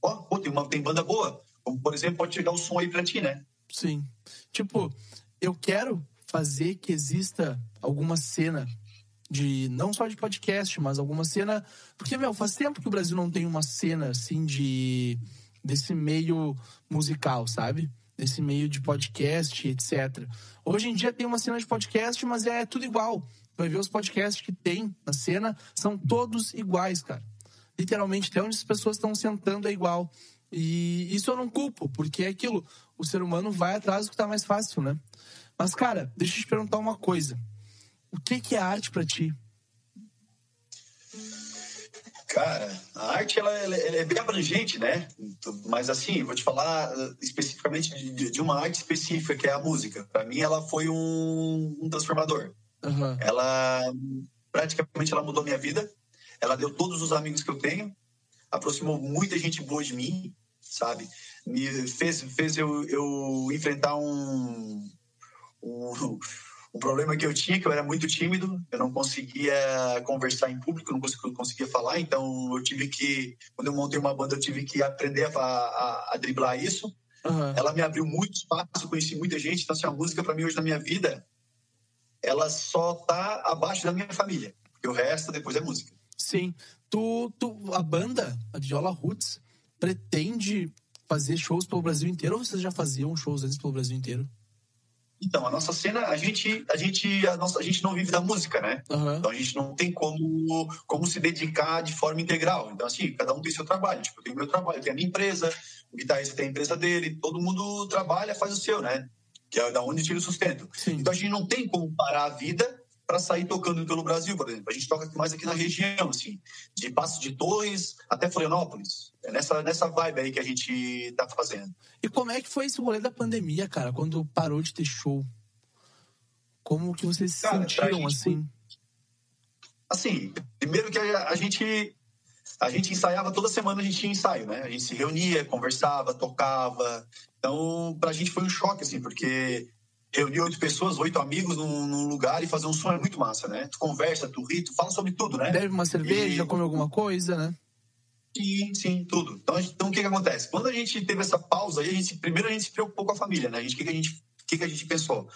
ó, tem, uma, tem banda boa. Como, por exemplo, pode chegar o som aí para ti, né? Sim. Tipo, eu quero fazer que exista alguma cena de não só de podcast, mas alguma cena, porque meu, faz tempo que o Brasil não tem uma cena assim de desse meio musical, sabe? Desse meio de podcast, etc. Hoje em dia tem uma cena de podcast, mas é tudo igual vai ver os podcasts que tem na cena, são todos iguais, cara. Literalmente, até onde as pessoas estão sentando é igual. E isso eu não culpo, porque é aquilo, o ser humano vai atrás do que tá mais fácil, né? Mas, cara, deixa eu te perguntar uma coisa. O que, que é arte para ti? Cara, a arte ela, ela, ela, é bem abrangente, né? Mas assim, vou te falar uh, especificamente de, de uma arte específica, que é a música. Para mim, ela foi um, um transformador. Uhum. Ela praticamente ela mudou minha vida. Ela deu todos os amigos que eu tenho, aproximou muita gente boa de mim, sabe? Me fez, fez eu, eu enfrentar um, um o problema que eu tinha, que eu era muito tímido, eu não conseguia conversar em público, não conseguia, conseguia falar, então eu tive que, quando eu montei uma banda, eu tive que aprender a, a, a driblar isso. Uhum. Ela me abriu muito espaço, conheci muita gente, então assim, a música para mim hoje na minha vida, ela só tá abaixo da minha família, porque o resto depois é música. Sim. Tu, tu, a banda, a Viola Roots, pretende fazer shows pelo Brasil inteiro ou vocês já faziam shows antes pelo Brasil inteiro? Então, a nossa cena, a gente, a gente, a nossa, a gente não vive da música, né? Uhum. Então a gente não tem como, como se dedicar de forma integral. Então, assim, cada um tem seu trabalho. Tipo, eu tenho meu trabalho, eu tenho a minha empresa, o guitarrista tem a empresa dele, todo mundo trabalha, faz o seu, né? Que é da onde tira o sustento. Sim. Então a gente não tem como parar a vida para sair tocando pelo Brasil, por exemplo. A gente toca mais aqui na região, assim, de Passo de Torres até Florianópolis. É nessa, nessa vibe aí que a gente tá fazendo. E como é que foi esse rolê da pandemia, cara, quando parou de ter show? Como que vocês se cara, sentiram, assim? Assim, primeiro que a, a gente a gente ensaiava toda semana, a gente tinha ensaio, né? A gente se reunia, conversava, tocava. Então, pra gente foi um choque, assim, porque reunir oito pessoas, oito amigos num, num, lugar e fazer um som é muito massa, né? Tu conversa, tu ri, tu fala sobre tudo, né? Bebe uma cerveja, e... come alguma coisa, né? Sim, sim, tudo. Então, então o que que acontece? Quando a gente teve essa pausa aí, a gente, primeiro a gente se preocupou com a família, né? A gente, o que, que a gente, que, que a gente pensou?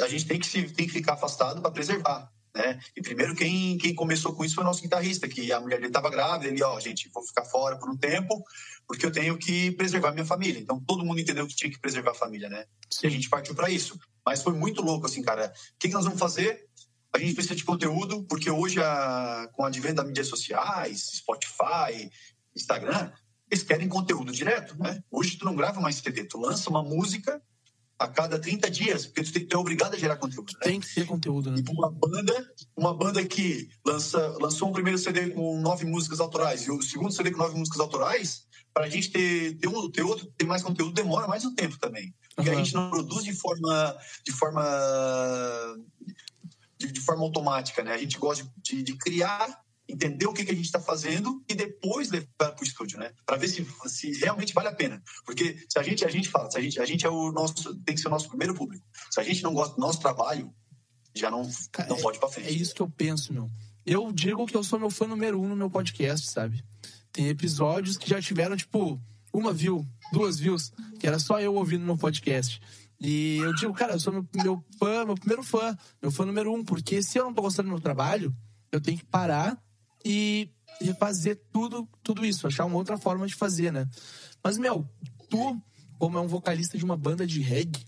A gente tem que, se, tem que ficar afastado para preservar. Né? E primeiro quem, quem começou com isso foi o nosso guitarrista, que a mulher dele estava grávida, ele, ó, gente, vou ficar fora por um tempo, porque eu tenho que preservar minha família. Então todo mundo entendeu que tinha que preservar a família, né? E a gente partiu para isso. Mas foi muito louco, assim, cara. O que, que nós vamos fazer? A gente precisa de conteúdo, porque hoje, a, com o advento das mídias sociais, Spotify, Instagram, eles querem conteúdo direto, né? Hoje tu não grava mais CD, tu lança uma música a cada 30 dias, porque tu, tem, tu é obrigado a gerar conteúdo. Né? Tem que ter conteúdo, né? E uma banda, uma banda que lança, lançou um primeiro CD com nove músicas autorais e o segundo CD com nove músicas autorais, para a gente ter, ter, um, ter outro, ter mais conteúdo, demora mais um tempo também. Porque uhum. a gente não produz de forma, de forma, de, de forma automática, né? A gente gosta de, de criar entender o que, que a gente está fazendo e depois levar para o estúdio, né? Para ver se, se realmente vale a pena. Porque se a gente, a gente fala, se a gente, a gente é o nosso, tem que ser o nosso primeiro público. Se a gente não gosta do nosso trabalho, já não, não pode para frente. É isso que eu penso, meu. Eu digo que eu sou meu fã número um no meu podcast, sabe? Tem episódios que já tiveram, tipo, uma view, duas views, que era só eu ouvindo no podcast. E eu digo, cara, eu sou meu, meu fã, meu primeiro fã, meu fã número um, porque se eu não tô gostando do meu trabalho, eu tenho que parar e refazer tudo, tudo isso, achar uma outra forma de fazer, né? Mas, meu, tu, como é um vocalista de uma banda de reggae,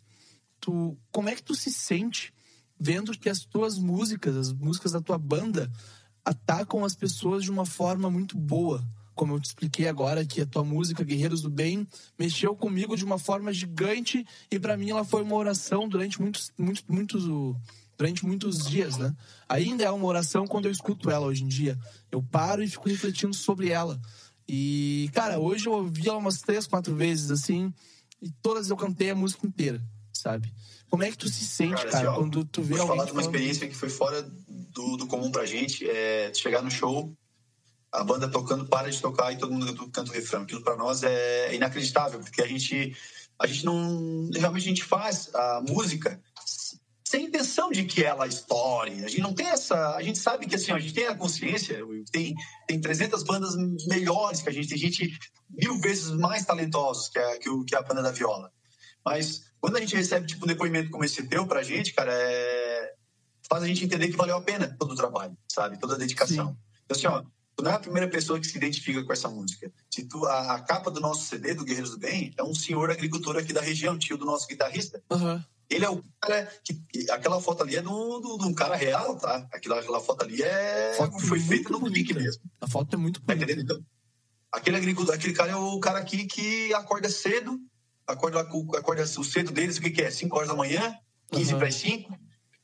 tu, como é que tu se sente vendo que as tuas músicas, as músicas da tua banda, atacam as pessoas de uma forma muito boa? Como eu te expliquei agora, que a tua música Guerreiros do Bem mexeu comigo de uma forma gigante e para mim ela foi uma oração durante muitos, muitos, muitos durante muitos dias, né? Ainda é uma oração quando eu escuto ela hoje em dia. Eu paro e fico refletindo sobre ela. E, cara, hoje eu ouvi ela umas três, quatro vezes, assim, e todas eu cantei a música inteira, sabe? Como é que tu se sente, cara, cara assim, quando tu vê vou alguém. falar de uma experiência que foi fora do, do comum pra gente, é chegar no show, a banda tocando, para de tocar e todo mundo canta o refrão. Aquilo pra nós é inacreditável, porque a gente, a gente não. Realmente a gente faz a música sem intenção de que ela estoure. A gente não tem essa. A gente sabe que assim, a gente tem a consciência, tem, tem 300 bandas melhores que a gente, tem gente mil vezes mais talentosos que a, que, o, que a banda da viola. Mas quando a gente recebe tipo, um depoimento como esse teu pra gente, cara, é... faz a gente entender que valeu a pena todo o trabalho, sabe? Toda a dedicação. Sim. Então, assim, ó, tu não é a primeira pessoa que se identifica com essa música. Se tu, a, a, capa do nosso CD, do Guerreiros do Bem, é um senhor agricultor aqui da região, tio do nosso guitarrista. Uhum. Ele é o cara que. Aquela foto ali é de um cara real, tá? Aquela, aquela foto ali é. Foto foi feita no pique mesmo. A foto é muito Tá bonita. entendendo? Então, aquele agricultor, aquele cara é o cara aqui que acorda cedo, acorda, acorda o cedo deles, o que, que é? 5 horas da manhã, 15 Uhum. para as 5,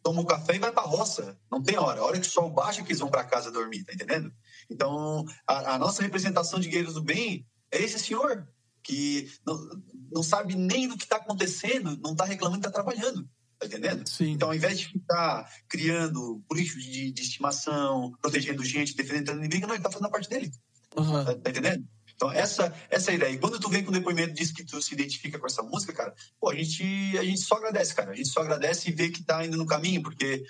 toma um café e vai pra roça. Não tem hora. A hora que o sol baixa que eles vão para casa dormir, tá entendendo? Então, a, a nossa representação de guerreiros do bem é esse senhor que não, não sabe nem do que está acontecendo, não está reclamando, está trabalhando. Tá entendendo? Sim. Então, ao invés de ficar criando políticos de, de estimação, protegendo gente, defendendo inimigo, não, ele está fazendo a parte dele. Aham. Tá, tá entendendo? Então, essa, essa é a ideia. E quando tu vem com o depoimento diz que tu se identifica com essa música, cara, pô, a gente, a gente só agradece, cara. A gente só agradece e vê que tá indo no caminho, porque,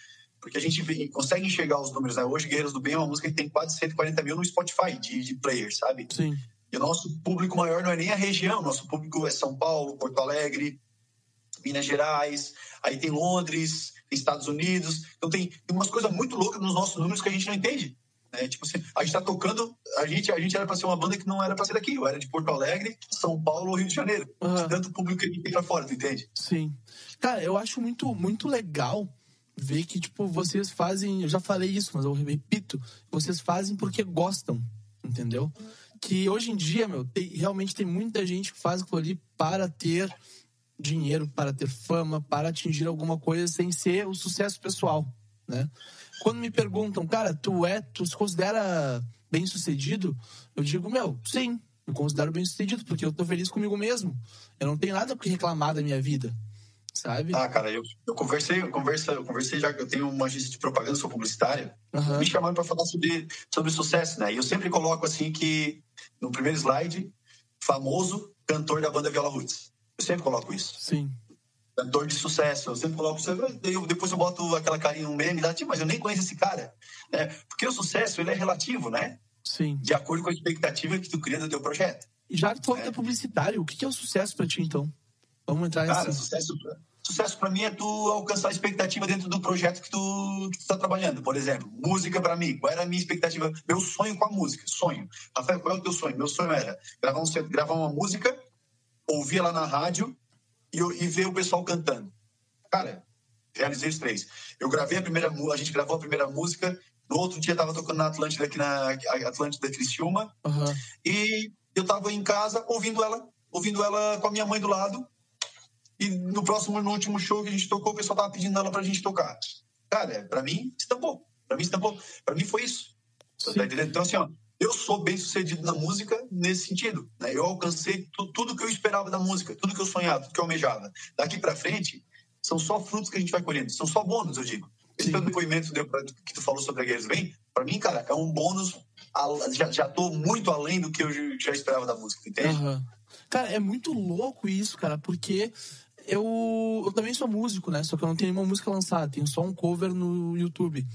porque a gente consegue enxergar os números, né? Hoje, Guerreiros do Bem é uma música que tem quase 140 mil no Spotify de, de players, sabe? Sim. E o nosso público maior não é nem a região, nosso público é São Paulo, Porto Alegre, Minas Gerais, aí tem Londres, tem Estados Unidos. Então tem, tem umas coisas muito loucas nos nossos números que a gente não entende. Né? Tipo assim, a gente tá tocando, a gente, a gente era para ser uma banda que não era para ser daqui, eu era de Porto Alegre, São Paulo ou Rio de Janeiro. Aham. Tanto público que a gente tem pra fora, tu entende? Sim. Cara, eu acho muito, muito legal ver que, tipo, vocês fazem. Eu já falei isso, mas eu repito. Vocês fazem porque gostam, entendeu? Que hoje em dia, meu, tem- realmente tem muita gente que faz aquilo ali para ter dinheiro, para ter fama, para atingir alguma coisa sem ser o sucesso pessoal, né? Quando me perguntam, cara, tu é, tu se considera bem sucedido? Eu digo, meu, sim, me considero bem sucedido, porque eu tô feliz comigo mesmo. Eu não tenho nada que reclamar da minha vida, sabe? Ah, cara, eu, eu conversei, eu conversei, eu conversei já que eu tenho uma agência de propaganda, sou publicitária. Aham. me chamaram para falar sobre, sobre sucesso, né? E eu sempre coloco assim que no primeiro slide, famoso cantor da banda Viola Roots. Eu sempre coloco isso. Sim, Cantor de sucesso. Eu sempre coloco isso. Eu- Depois eu boto aquela carinha, um meme, tipo, mas eu nem conheço esse cara. Né? Porque o sucesso, ele é relativo, né? sim. De acordo com a expectativa que tu cria do teu projeto. E já que tu falou que é publicitário, o que é o sucesso pra ti, então? Vamos entrar Cara, nessa. sucesso, sucesso para mim é tu alcançar a expectativa dentro do projeto que tu, que tu tá trabalhando. Por exemplo, música para mim. Qual era a minha expectativa? Meu sonho com a música. Sonho. Rafael, qual é o teu sonho? Meu sonho era gravar, um, gravar uma música, ouvir ela na rádio e, e ver o pessoal cantando. Cara, realizei os três. Eu gravei a primeira a gente gravou a primeira música. No outro dia tava tocando na Atlântida, aqui na Atlântida Criciúma. Aham. E eu tava em casa ouvindo ela, ouvindo ela com a minha mãe do lado. E no próximo, no último show que a gente tocou, o pessoal tava pedindo ela pra gente tocar. Cara, pra mim, estampou. Pra mim, estampou. Pra mim, foi isso. Tá entendendo? Então, assim, ó, eu sou bem sucedido na música nesse sentido. Né? Eu alcancei tu- tudo que eu esperava da música, tudo que eu sonhava, tudo que eu almejava. Daqui pra frente, são só frutos que a gente vai colhendo. São só bônus, eu digo. Esse teu depoimento que tu falou sobre a Guerreiros Bem, pra mim, cara, é um bônus. Já, já tô muito além do que eu já esperava da música, entende? Aham. Cara, é muito louco isso, cara, porque eu, eu também sou músico, né? Só que eu não tenho nenhuma música lançada, tenho só um cover no YouTube.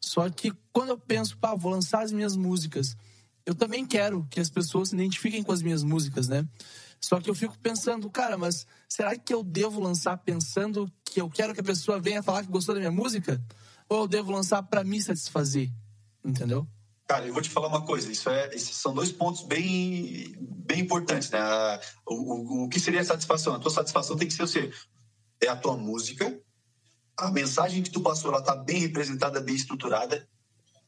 Só que quando eu penso, pá, vou lançar as minhas músicas, eu também quero que as pessoas se identifiquem com as minhas músicas, né? Só que eu fico pensando, cara, mas será que eu devo lançar pensando que eu quero que a pessoa venha falar que gostou da minha música? Ou eu devo lançar pra me satisfazer? Entendeu? Cara, eu vou te falar uma coisa. Isso é, esses são dois pontos bem, bem importantes, né? O, o, o que seria a satisfação? A tua satisfação tem que ser o quê? É a tua música, a mensagem que tu passou, ela tá bem representada, bem estruturada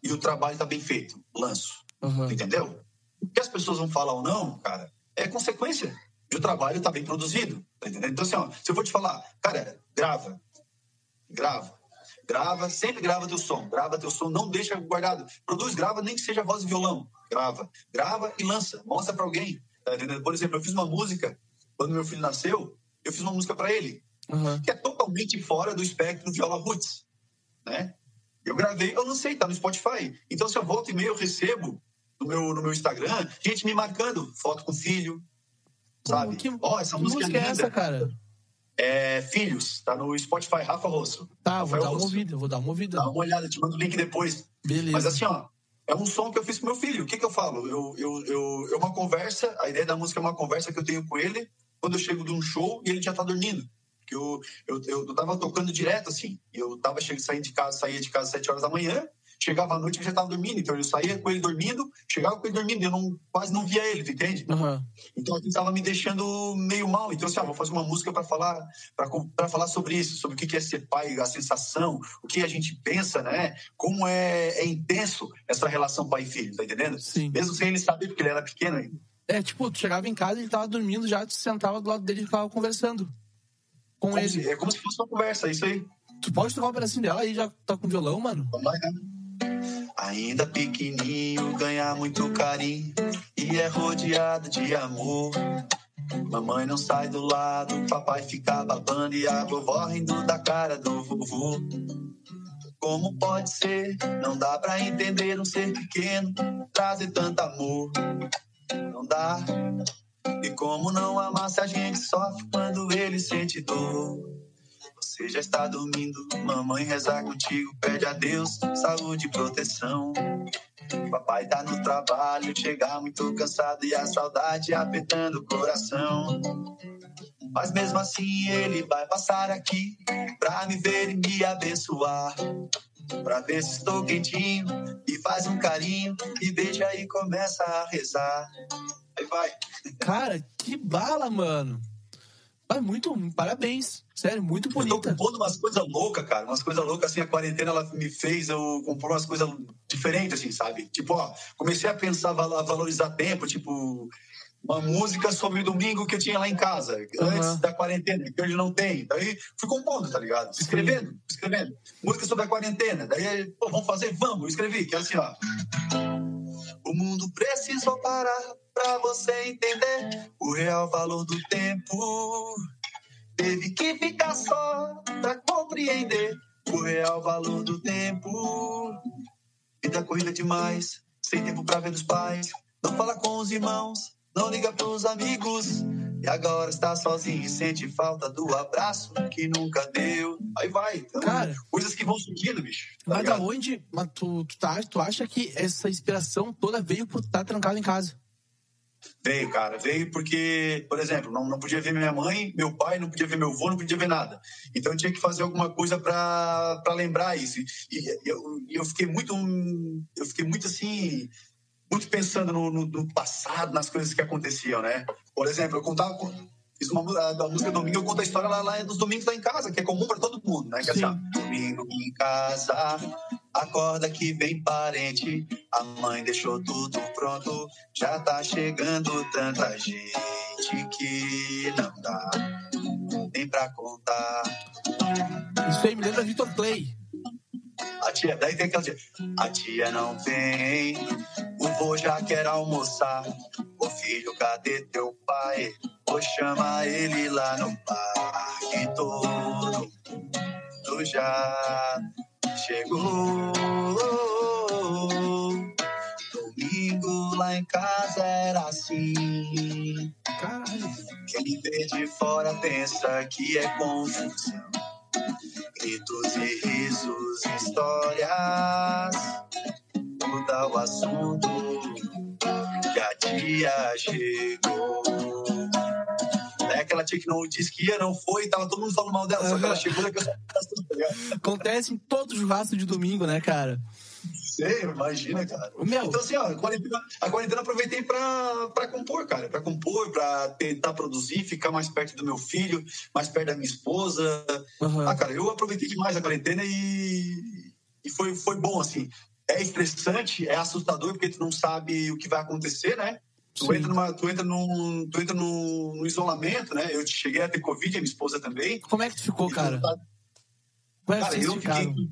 e o trabalho tá bem feito. Lanço. Aham. Entendeu? O que as pessoas vão falar ou não, cara, é consequência. E o trabalho tá bem produzido. Tá entendendo? Então, assim, ó, se eu vou te falar, cara, grava. Grava. Grava, sempre grava teu som. Grava teu som, não deixa guardado. Produz, grava, nem que seja voz e violão. Grava. Grava e lança. Mostra pra alguém. Tá? Por exemplo, eu fiz uma música, quando meu filho nasceu, eu fiz uma música pra ele, Aham. que é totalmente fora do espectro viola roots, né? Eu gravei, eu lancei, tá no Spotify. Então, se eu volto e meio, eu recebo no meu, no meu Instagram, gente me marcando, foto com filho, sabe? Que, Ó, essa que música, música é é linda. essa, cara? É Filhos, tá no Spotify, Rafa Rosso. Tá, vou Rafael dar uma Rosso. ouvida, vou dar uma ouvida. Dá uma olhada, te mando o link depois. Beleza. Mas assim, ó, é um som que eu fiz com meu filho. O que que eu falo? Eu, eu, eu, é uma conversa, a ideia da música é uma conversa que eu tenho com ele quando eu chego de um show e ele já tá dormindo. Que eu, eu, eu, eu tava tocando direto, assim. e Eu tava chegando, saindo de casa, saía de casa às 7 horas da manhã, chegava à noite ele já estava dormindo. Então eu saía com ele dormindo, chegava com ele dormindo, eu não, quase não via ele, tu entende? Uhum. Então aquilo estava me deixando meio mal. Então, assim, ah, vou fazer uma música para falar, para falar sobre isso, sobre o que é ser pai, a sensação, o que a gente pensa, né? Como é, é intenso essa relação pai e filho, tá entendendo? Sim. Mesmo sem ele saber, porque ele era pequeno ainda. É, tipo, tu chegava em casa, ele tava dormindo, já tu sentava do lado dele e ficava conversando com Como ele. se- é como se fosse uma conversa, é isso aí. Tu pode tocar um pedacinho dela aí, já tá com violão, mano? Vamos lá, né? Ainda pequenininho, ganha muito carinho e é rodeado de amor. Mamãe não sai do lado, papai fica babando e a vovó rindo da cara do vovô. Como pode ser? Não dá pra entender um ser pequeno trazer tanto amor. Não dá. E como não amar se a gente sofre quando ele sente dor? Você já está dormindo, mamãe reza contigo, pede a Deus saúde e proteção. Papai tá no trabalho, chega muito cansado e a saudade apertando o coração. Mas mesmo assim ele vai passar aqui pra me ver e me abençoar. Pra ver se estou quentinho e faz um carinho e beija e começa a rezar. Aí vai. Cara, que bala, mano. Ah, muito, parabéns. Sério, muito Eu tô bonita. compondo umas coisas loucas, cara. Umas coisas loucas, assim, a quarentena ela me fez eu compor umas coisas diferentes, assim, sabe? Tipo, ó, comecei a pensar, valorizar tempo, tipo, uma música sobre o domingo que eu tinha lá em casa, antes Aham. da quarentena, que hoje não tem. Daí fui compondo, tá ligado? Escrevendo, escrevendo. Música sobre a quarentena. Daí, pô, vamos fazer? Vamos, eu escrevi, que é assim, ó. O mundo precisou parar pra você entender o real valor do tempo. Teve que ficar só pra compreender o real valor do tempo. Vida corrida demais, sem tempo pra ver os pais. Não fala com os irmãos, não liga pros amigos. E agora está sozinho e sente falta do abraço que nunca deu. Aí vai. Então, Cara. coisas que vão surgindo, bicho. Tá Mas da ligado? onde mas tu, tu, tá, tu acha que essa inspiração toda veio por estar trancado em casa? Veio, cara, veio porque, por exemplo, não, não podia ver minha mãe, meu pai, não podia ver meu avô, não podia ver nada. Então eu tinha que fazer alguma coisa para lembrar isso. E eu, eu fiquei muito, eu fiquei muito assim, muito pensando no, no- no passado, nas coisas que aconteciam, né? Por exemplo, eu contava, com- fiz uma a, da música Domingo, eu conto a história lá, lá dos domingos lá em casa, que é comum para todo mundo, né? Que é assim, ó, domingo em casa, acorda que vem parente, a mãe deixou tudo pronto, já tá chegando tanta gente que não dá nem pra contar. Isso aí me lembra Vitor Clay. A tia, daí tem aquela tia. A tia não vem, o vô já quer almoçar. Ô filho, cadê teu pai? Ô chama ele lá no parque todo. Tu já chegou. Domingo lá em casa era assim. Quem vê de fora pensa que é confusão. Gritos e risos, histórias. Muda o assunto que a tia chegou. É aquela tia que não disse que ia, não foi, e tava todo mundo falando mal dela, só que ela chegou tá? Acontece em todo churrasco de domingo, né, cara? Sei, imagina, cara. Meu, Então, assim, ó, a quarentena, a quarentena eu aproveitei pra, pra compor, cara. Pra compor, pra tentar produzir, ficar mais perto do meu filho, mais perto da minha esposa. aham. Ah, cara, eu aproveitei demais a quarentena e, e foi, foi bom, assim. É estressante, é assustador, porque tu não sabe o que vai acontecer, né? Tu Sim. entra, numa, tu entra, num, tu entra num, num isolamento, né? Eu cheguei a ter Covid, a minha esposa também. Como é que tu ficou, tu cara? tá- Como é que Cara, eu ficaram? fiquei.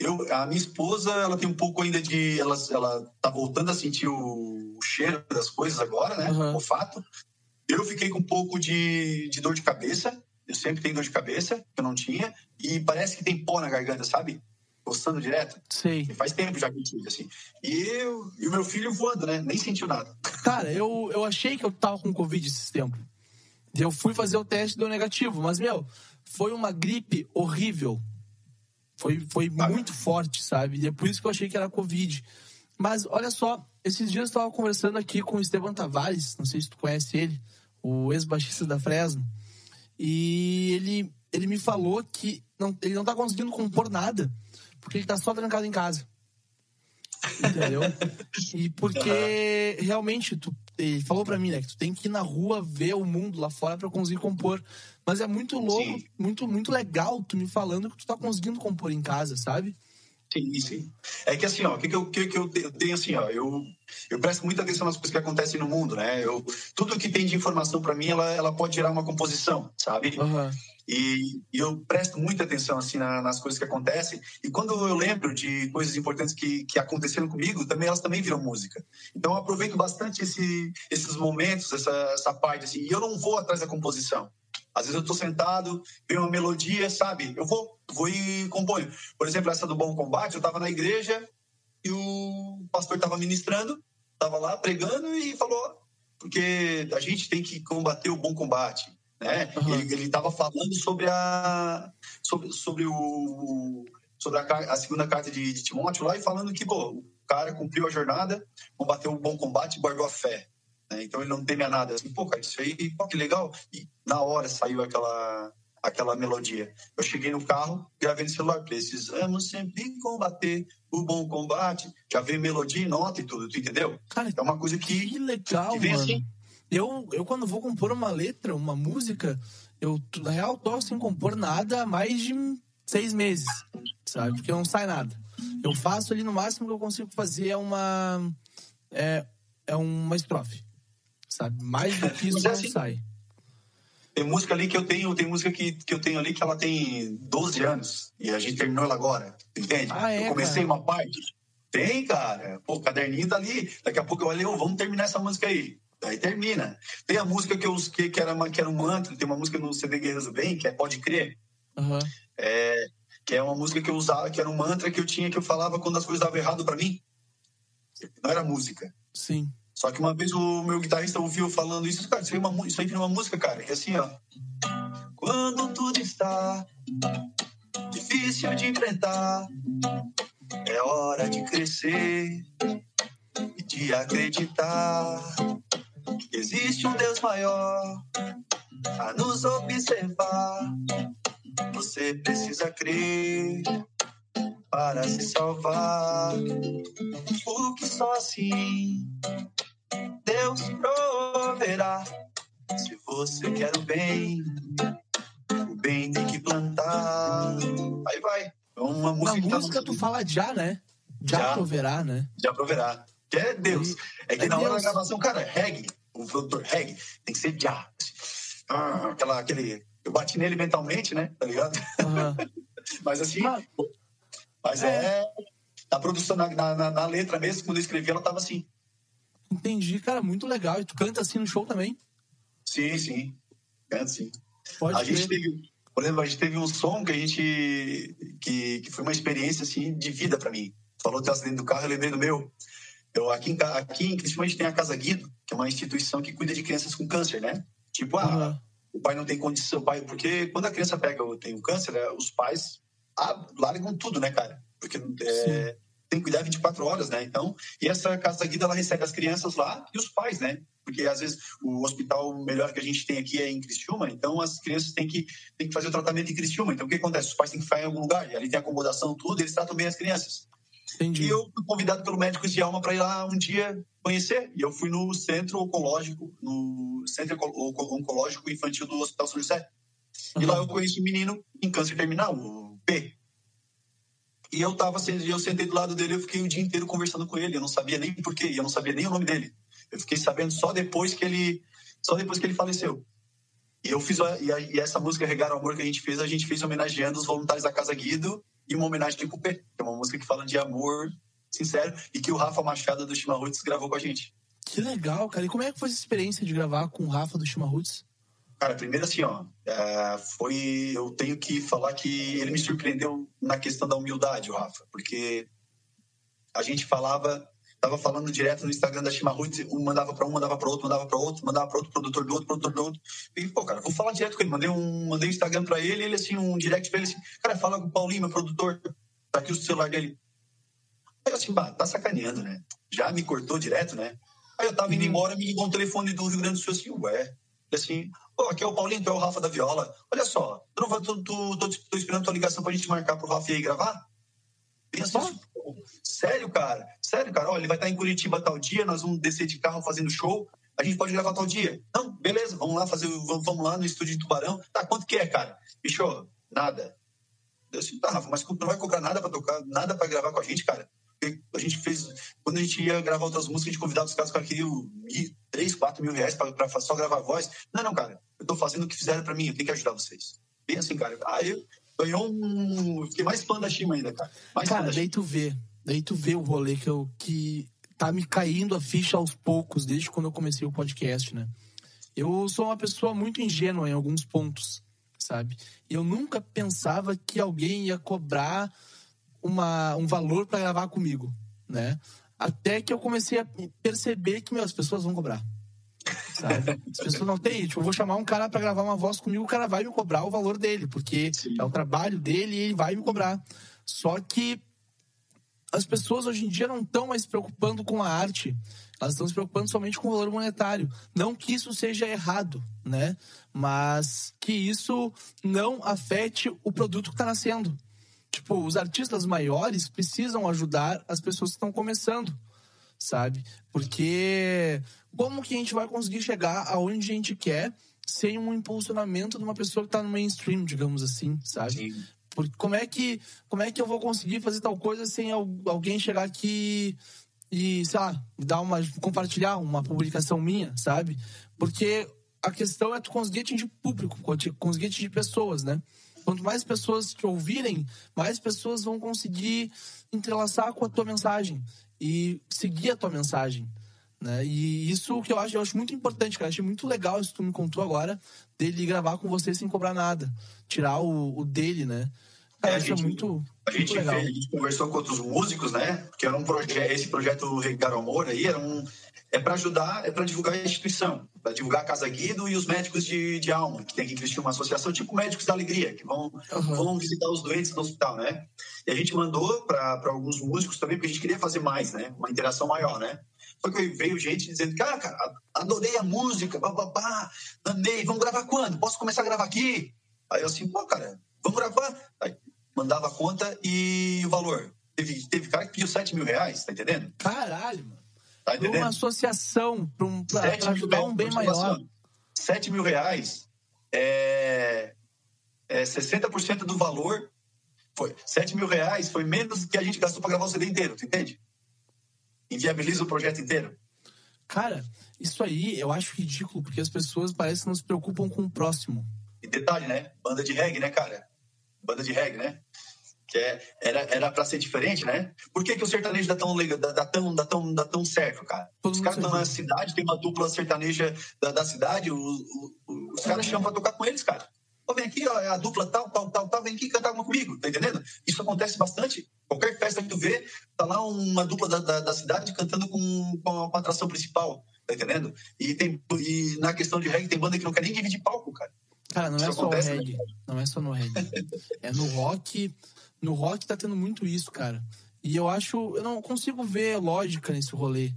Eu, a minha esposa, ela tem um pouco ainda de. Ela, ela tá voltando a sentir o, o cheiro das coisas agora, né? Uhum. O olfato. Eu fiquei com um pouco de, de dor de cabeça. Eu sempre tenho dor de cabeça, que eu não tinha. E parece que tem pó na garganta, sabe? Coçando direto. Sei. E faz tempo já que eu tive, assim. E, eu, e o meu filho voando, né? Nem sentiu nada. Cara, eu, eu achei que eu tava com Covid esses tempos. Eu fui fazer o teste deu negativo, mas, meu, foi uma gripe horrível. Foi, foi muito forte, sabe? E é por isso que eu achei que era Covid. Mas olha só, esses dias eu estava conversando aqui com o Esteban Tavares, não sei se tu conhece ele, o ex-baixista da Fresno. E ele, ele me falou que não, ele não tá conseguindo compor nada, porque ele tá só trancado em casa. Entendeu? E porque realmente, tu, ele falou para mim, né, que tu tem que ir na rua ver o mundo lá fora para conseguir compor. Mas é muito louco, sim. muito, muito legal tu me falando que tu tá conseguindo compor em casa, sabe? Sim, sim. É que assim, ó, o que, que, eu, que, que eu tenho assim, ó, eu, eu presto muita atenção nas coisas que acontecem no mundo, né? Eu, tudo que tem de informação para mim, ela, ela pode gerar uma composição, sabe? Uhum. E, e, eu presto muita atenção assim na, nas coisas que acontecem. E quando eu lembro de coisas importantes que, que aconteceram comigo, também elas também viram música. Então eu aproveito bastante esse, esses momentos, essa, essa parte assim. E eu não vou atrás da composição. Às vezes eu estou sentado, vem uma melodia, sabe? Eu vou, vou e componho. Por exemplo, essa do Bom Combate, eu estava na igreja e o pastor estava ministrando, estava lá pregando e falou porque a gente tem que combater o bom combate, né? Uhum. Ele estava falando sobre a sobre, sobre o sobre a, a segunda carta de, de, Timóteo lá e falando que pô, o cara cumpriu a jornada, combateu o bom combate e guardou a fé. Né? Então ele não teme a nada. Assim, pô, cara, isso aí, pô, que legal. E na hora saiu aquela, aquela melodia. Eu cheguei no carro, gravei no celular, precisamos sempre combater o bom combate. Já veio melodia, nota e tudo, tu entendeu? Cara, é uma coisa que. Que legal, que vem mano. Assim. Eu, eu, quando vou compor uma letra, uma música, eu, na real, tô sem compor nada há mais de seis meses, sabe? Porque não sai nada. Eu faço ali, no máximo que eu consigo fazer é uma. É, é uma estrofe sabe? Mais do que isso não assim, sai. Tem música ali que eu tenho, tem música que, que eu tenho ali que ela tem 12 anos e a gente terminou ela agora, entende? Ah, é, eu comecei cara. uma parte. Tem, cara. Pô, o caderninho tá ali. Daqui a pouco eu olhei, vamos terminar essa música aí. Aí termina. Tem a música que, eu, que, que, era, uma, que era um mantra, tem uma música no CD Guerreiros do Bem, que é Pode Crer. Uhum. É, que é uma música que eu usava, que era um mantra que eu tinha, que eu falava quando as coisas davam errado para mim. Não era música. Sim. Só que uma vez o meu guitarrista ouviu falando isso, cara, isso aí, é uma, isso aí vira uma música, cara, é assim, ó. Quando tudo está difícil de enfrentar, é hora de crescer e de acreditar existe um Deus maior a nos observar. Você precisa crer para se salvar. Porque só assim Deus proverá. Se você quer o bem, o bem tem que plantar. Aí vai. É uma música. Na música tu fala já, né? Já, já proverá, né? Já proverá. Que é Deus. É que é na Deus. hora da gravação, cara, reggae, o produtor reggae, tem que ser já. Ah, aquela, aquele. Eu bati nele mentalmente, né? Tá ligado? Uhum. Mas assim. Mas, mas é. é. A produção, na, na, na, letra mesmo, quando eu escrevi, ela tava assim. Entendi, cara, muito legal. E tu canta assim no show também? Sim, sim. Canta sim. Pode a gente teve, por exemplo, a gente teve um som que a gente. que, que foi uma experiência assim, de vida para mim. Falou teu acidente do carro, eu lembrei do meu. Eu, aqui, em, aqui em Cristina, a gente tem a Casa Guido, que é uma instituição que cuida de crianças com câncer, né? Tipo, ah, uhum. o pai não tem condição, o pai, porque quando a criança pega tem o câncer, né, os pais ah, largam tudo, né, cara? Porque é, tem que cuidar 24 horas, né? Então, e essa casa guida ela recebe as crianças lá e os pais, né? Porque às vezes o hospital melhor que a gente tem aqui é em Criciúma, então as crianças têm que, têm que fazer o tratamento em Criciúma. Então o que acontece? Os pais têm que ficar em algum lugar, e ali tem acomodação, tudo, eles tratam bem as crianças. Entendi. E eu fui convidado pelo médico de alma para ir lá um dia conhecer. E eu fui no centro oncológico, no centro oncológico infantil do Hospital São José. E lá eu conheci um menino em câncer terminal, o P. E eu tava, eu sentei do lado dele, eu fiquei o dia inteiro conversando com ele, eu não sabia nem porquê, eu não sabia nem o nome dele. Eu fiquei sabendo só depois que ele, só depois que ele faleceu. E eu fiz e, a, e essa música Regar o Amor que a gente fez, a gente fez homenageando os voluntários da Casa Guido e uma homenagem de Cupê, que é uma música que fala de amor sincero e que o Rafa Machado do Chimarruts gravou com a gente. Que legal, cara. E como é que foi essa experiência de gravar com o Rafa do Chimarruts? Cara, primeiro assim, ó, é, foi. Eu tenho que falar que ele me surpreendeu na questão da humildade, o Rafa, porque a gente falava, tava falando direto no Instagram da Chimarruts, um mandava para um, mandava para outro, mandava para outro, mandava para outro produtor do outro, produtor do outro. E, pô, cara, vou falar direto com ele. Mandei um, mandei um Instagram para ele, ele assim, um direct para ele assim, cara, fala com o Paulinho, meu produtor, tá aqui o celular dele. Aí eu assim, bah, tá sacaneando, né? Já me cortou direto, né? Aí eu tava indo uhum. embora, me ligou um telefone do Rio Grande do Sul assim, ué. Assim, Pô, aqui é o Paulinho, tu é o Rafa da Viola. Olha só, tu não vai, tu, tu, tô, esperando tua ligação pra gente marcar pro Rafa aí gravar? Pensa isso. Sério, cara? Sério, cara, olha, ele vai estar em Curitiba tal dia, nós vamos descer de carro fazendo show, a gente pode gravar tal dia. Não, beleza, vamos lá fazer, vamos lá no estúdio de Tubarão. Tá, quanto que é, cara? Bicho, nada. Eu disse, tá, Rafa, mas não vai cobrar nada para tocar, nada para gravar com a gente, cara. A gente fez, quando a gente ia gravar outras músicas, a gente convidava os caras que queriam 3, 4 mil reais para só gravar voz. Não, não, cara, eu tô fazendo o que fizeram para mim, eu tenho que ajudar vocês. Bem assim, cara. Aí eu ganhou um. Fiquei mais fã da Shima ainda, cara. Mais cara, daí tu vê. Daí tu vê o rolê que, eu, que tá me caindo a ficha aos poucos, desde quando eu comecei o podcast, né? Eu sou uma pessoa muito ingênua em alguns pontos, sabe? Eu nunca pensava que alguém ia cobrar uma, um valor para gravar comigo, né? Até que eu comecei a perceber que meu, as pessoas vão cobrar. Sabe? As pessoas não têm. Tipo, eu vou chamar um cara para gravar uma voz comigo, o cara vai me cobrar o valor dele, porque Sim. é o trabalho dele e ele vai me cobrar. Só que as pessoas hoje em dia não estão mais se preocupando com a arte, elas estão se preocupando somente com o valor monetário. Não que isso seja errado, né? Mas que isso não afete o produto que está nascendo. Tipo, os artistas maiores precisam ajudar as pessoas que estão começando, sabe? Porque como que a gente vai conseguir chegar aonde a gente quer sem um impulsionamento de uma pessoa que está no mainstream, digamos assim, sabe? Sim. Porque como é que como é que eu vou conseguir fazer tal coisa sem alguém chegar aqui e, sei lá, dar uma compartilhar uma publicação minha, sabe? Porque a questão é tu conseguir atingir público, conseguir atingir pessoas, né? Quanto mais pessoas te ouvirem, mais pessoas vão conseguir entrelaçar com a tua mensagem e seguir a tua mensagem. Né? E isso que eu acho, eu acho muito importante, cara. Eu achei muito legal isso que tu me contou agora, dele gravar com você sem cobrar nada. Tirar o, o dele, né? Cara, é, a gente, é muito, a, gente muito fez, a gente conversou com outros músicos, né? Porque era um projeto, esse projeto Ricardo Amor aí era um é para ajudar, é para divulgar a instituição, para divulgar a Casa Guido e os médicos de, de alma, que tem que existir uma associação tipo Médicos da Alegria, que vão, uhum. vão visitar os doentes no hospital, né? E a gente mandou para alguns músicos também, porque a gente queria fazer mais, né? Uma interação maior, né? Foi que veio gente dizendo, cara, cara adorei a música, bababá, amei, vamos gravar quando? Posso começar a gravar aqui? Aí eu assim, pô, cara, vamos gravar. Aí mandava a conta e o valor. Teve, teve cara que pediu 7 mil reais, tá entendendo? Caralho, mano. Tá entendendo? Uma associação para um, ajudar um bem maior. 7 mil reais é, é 60% do valor. Foi 7 mil reais, foi menos que a gente gastou para gravar o CD inteiro, tu entende? Inviabiliza o projeto inteiro. Cara, isso aí eu acho ridículo, porque as pessoas parecem que não se preocupam com o próximo. E detalhe, né? Banda de reggae, né, cara? Banda de reggae, né? Que é, era era para ser diferente, né? Por que, que o sertanejo dá tão legal, dá, dá, tão dá tão dá tão certo, cara? Os caras estão na cidade, tem uma dupla sertaneja da, da cidade, o, o, os caras chamam para tocar com eles, cara. Pô, vem aqui, ó, é a dupla tal, tal, tal, tal, vem aqui cantar uma comigo, tá entendendo? Isso acontece bastante. Qualquer festa que tu vê, tá lá uma dupla da, da, da cidade cantando com, com, a, com a atração principal, tá entendendo? E, tem, e na questão de reggae, tem banda que não quer nem dividir palco, cara. Cara, não é Isso é só acontece, o reggae. Né? Não é só no reggae. é no rock, no rock tá tendo muito isso, cara. E eu acho, eu não consigo ver lógica nesse rolê.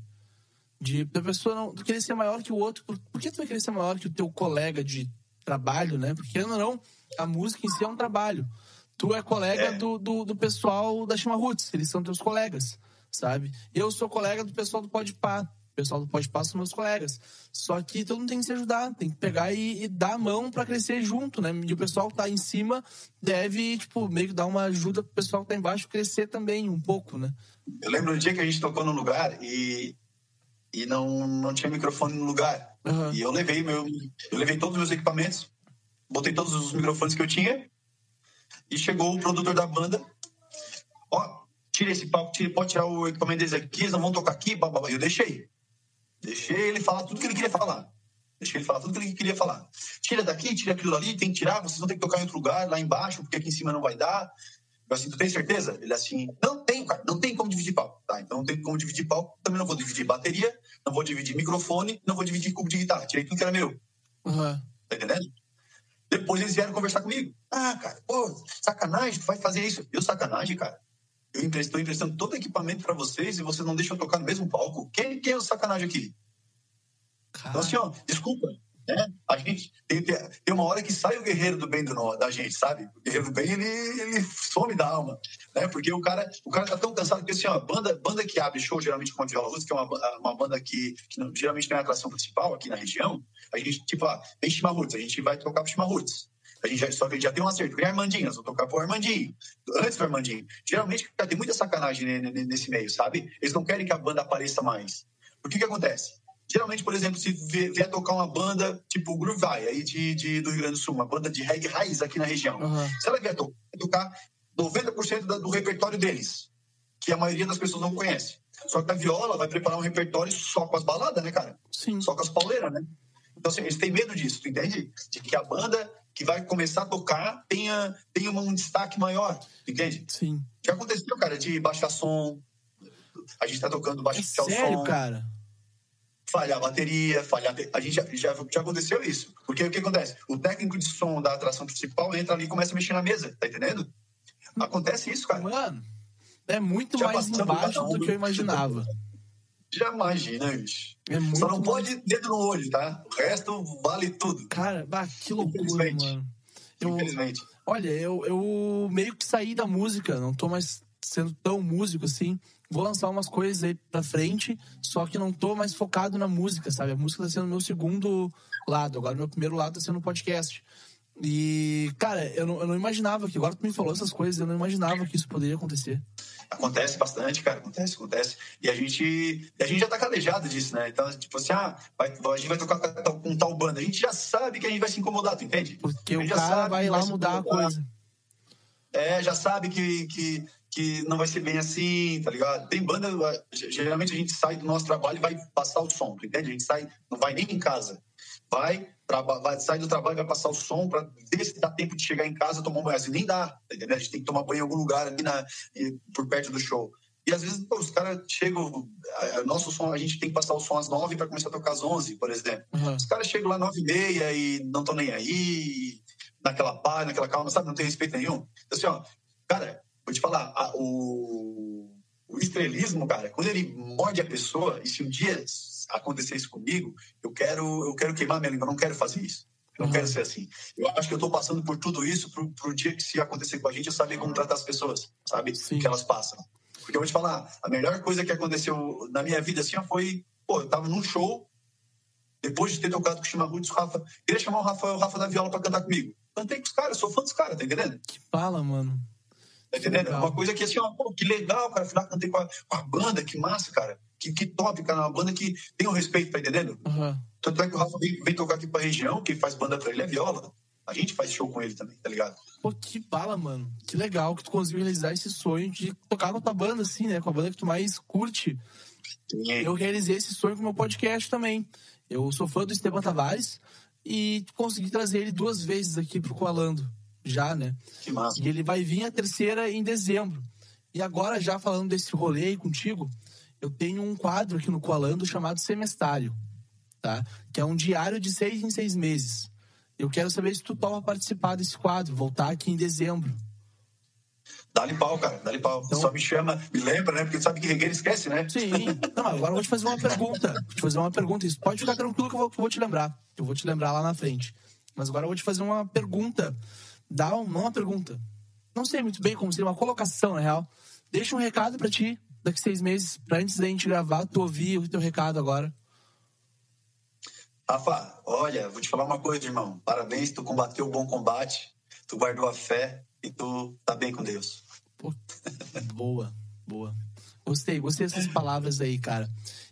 De a pessoa não querer ser maior que o outro. Por, por que tu vai querer ser maior que o teu colega de trabalho, né? Porque não, não, a música em si é um trabalho. Tu é colega é. Do, do, do, pessoal da Chama Roots, eles são teus colegas, sabe? Eu sou colega do pessoal do Podpah. O pessoal do Pode Passo são meus colegas. Só que todo mundo tem que se ajudar, tem que pegar e, e dar a mão para crescer junto, né? E o pessoal que tá em cima deve, tipo, meio que dar uma ajuda pro pessoal que tá embaixo crescer também um pouco, né? Eu lembro do dia que a gente tocou no lugar e, e não, não tinha microfone no lugar. Uhum. E eu levei meu. Eu levei todos os meus equipamentos, botei todos os microfones que eu tinha, e chegou o produtor da banda. Ó, tira esse palco, tira, pode tirar o equipamento deles aqui, eles não vão tocar aqui, babá. Eu deixei. Deixei ele falar tudo que ele queria falar. Deixei ele falar tudo que ele queria falar. Tira daqui, tira aquilo ali, tem que tirar, vocês vão ter que tocar em outro lugar, lá embaixo, porque aqui em cima não vai dar. Eu assim, tu tem certeza? Ele assim, não tem, cara, não tem como dividir palco. Tá, então não tem como dividir palco, também não vou dividir bateria, não vou dividir microfone, não vou dividir cubo de guitarra. Tirei tudo que era meu. Uhum. Tá entendendo? Depois eles vieram conversar comigo. Ah, cara, pô, sacanagem, tu vai fazer isso. Eu, sacanagem, cara. Eu estou emprestando todo o equipamento para vocês e vocês não deixam eu tocar no mesmo palco. Quem, quem é o sacanagem aqui? Cara. Então, assim, ó, desculpa. É, a gente tem, tem uma hora que sai o guerreiro do bem do nó, da gente, sabe? O guerreiro do bem, ele, ele some da alma, né? Porque o cara, o cara tá tão cansado que, assim, ó, banda, banda que abre show, geralmente com a Viola Russa, que é uma, uma banda que, que não, geralmente não é a atração principal aqui na região, a gente, tipo, ó, tem Chimarruts, a gente vai tocar pro Chimarruts. A gente já, só que a gente já tem um acerto. Vem Armandinho, nós vamos tocar pro Armandinho. Antes do Armandinho. Geralmente, cara, tem muita sacanagem nesse meio, sabe? Eles não querem que a banda apareça mais. O que que acontece? Geralmente, por exemplo, se vier tocar uma banda tipo o Groove aí de, de, do Rio Grande do Sul, uma banda de reggae raiz aqui na região. Uhum. Se ela vier to tocar 90% do repertório deles, que a maioria das pessoas não conhece. Só que a viola vai preparar um repertório só com as baladas, né, cara? Sim. Só com as pauleiras, né? Então, assim, eles têm medo disso, tu entende? De que a banda que vai começar a tocar tenha, tenha um destaque maior, entende? Sim. Já aconteceu, cara, de baixar som. A gente tá tocando baixar é sério, som. cara? falhar a bateria, falhar. A gente já, já, já, aconteceu isso. Porque o que acontece? O técnico de som da atração principal entra ali e começa a mexer na mesa, tá entendendo? Acontece isso, cara. Mano, é muito já mais embaixo do que eu imaginava. Já imagina, bicho. É muito Só não mais... pode dedo no olho, tá? O resto vale tudo. Cara, bah, que loucura, mano. Eu, Infelizmente. Olha, eu, eu meio que saí da música, não tô mais sendo tão músico assim vou lançar umas coisas aí pra frente, só que não tô mais focado na música, sabe? A música tá sendo meu segundo lado, agora meu primeiro lado tá sendo o podcast. E, cara, eu não, eu não imaginava que, agora tu me falou essas coisas, eu não imaginava que isso poderia acontecer. Acontece bastante, cara, acontece, acontece. E a gente, a gente já tá calejado disso, né? Então, tipo assim, ah, vai, a gente vai tocar com tal banda, a gente já sabe que a gente vai se incomodar, tu entende? Porque o cara vai lá vai mudar a coisa. É, já sabe que, que que não vai ser bem assim, tá ligado? Tem banda, geralmente a gente sai do nosso trabalho e vai passar o som, entende? A gente sai, não vai nem em casa. Vai, vai sai do trabalho vai passar o som para ver se dá tempo de chegar em casa tomar um banho. Assim, nem dá, tá entendendo? A gente tem que tomar banho em algum lugar ali na, por perto do show. E às vezes pô, os caras chegam, nosso som, a gente tem que passar o som às nove para começar a tocar às onze, por exemplo. Uhum. Os caras chegam lá nove e meia e não estão nem aí, naquela paz, naquela calma, sabe? Não tem respeito nenhum. Então, assim, ó, cara, Vou te falar, a, o, o estrelismo, cara, quando ele morde a pessoa, e se um dia acontecer isso comigo, eu quero, eu queiro queimar minha língua, eu não quero fazer isso. Eu não quero ser assim. Eu acho que eu estou passando por tudo isso pro, dia que se acontecer com a gente, eu saber como tratar as pessoas, sabe? Sim. Que elas passam. Porque eu vou te falar, a melhor coisa que aconteceu na minha vida assim foi, pô, eu tava num show, depois de ter tocado com o Chimarruts, o Rafa, queria chamar o Rafa, o Rafa da Viola para cantar comigo. Cantei com os caras, sou fã dos caras, tá entendendo? Que fala, mano. Tá entendendo? É uma coisa que assim, ó, pô, que legal, cara. Afinal, cantei com a, com a banda, que massa, cara. Que, que top, cara. Uma banda que tem um respeito, tá entendendo? Uhum. Tanto é que o Rafa vem, vem tocar aqui pra região, quem faz banda pra ele é viola. A gente faz show com ele também, tá ligado? Pô, que bala, mano. Que legal que tu conseguiu realizar esse sonho de tocar com a tua banda, assim, né? Com a banda que tu mais curte. Sim. Eu realizei esse sonho com o meu podcast também. Eu sou fã do Esteban Tavares e consegui trazer ele duas vezes aqui pro Coalando já, né? Que massa. E ele vai vir a terceira em dezembro. E agora, já falando desse rolê aí contigo, eu tenho um quadro aqui no Coalando chamado Semestário, tá? Que é um diário de seis em seis meses. Eu quero saber se tu topa participar desse quadro, voltar aqui em dezembro. Dá-lhe pau, cara, dá-lhe pau. Então... Só me chama, me lembra, né? Porque sabe que regueiro esquece, né? Sim. Não, agora eu vou te fazer uma pergunta. Vou te fazer uma pergunta. Isso pode ficar tranquilo que eu vou, que eu vou te lembrar. Eu vou te lembrar lá na frente. Mas agora eu vou te fazer uma pergunta dá uma pergunta. Não sei muito bem como seria uma colocação, na real. Deixa um recado para ti daqui seis meses, para antes da gente gravar, tu ouvir o teu recado agora. Rafa, olha, vou te falar uma coisa, irmão. Parabéns, tu combateu o bom combate, tu guardou a fé e tu tá bem com Deus. Pô, boa, boa. Gostei, gostei dessas palavras aí, cara.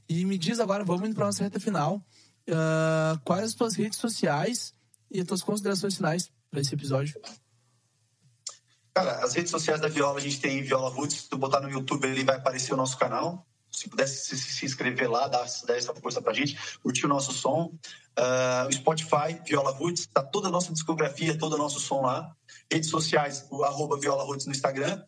E me diz agora, vamos indo para nossa reta final. Uh, quais as tuas redes sociais e as tuas considerações finais para esse episódio? Cara, as redes sociais da Viola, a gente tem Viola Roots. Se tu botar no YouTube ali, vai aparecer o nosso canal. Se pudesse se, inscrever lá, dar, dar essa força pra gente, curtir o nosso som. Uh, o Spotify, Viola Roots, tá toda a nossa discografia, todo o nosso som lá. Redes sociais, o arroba Viola Roots no Instagram.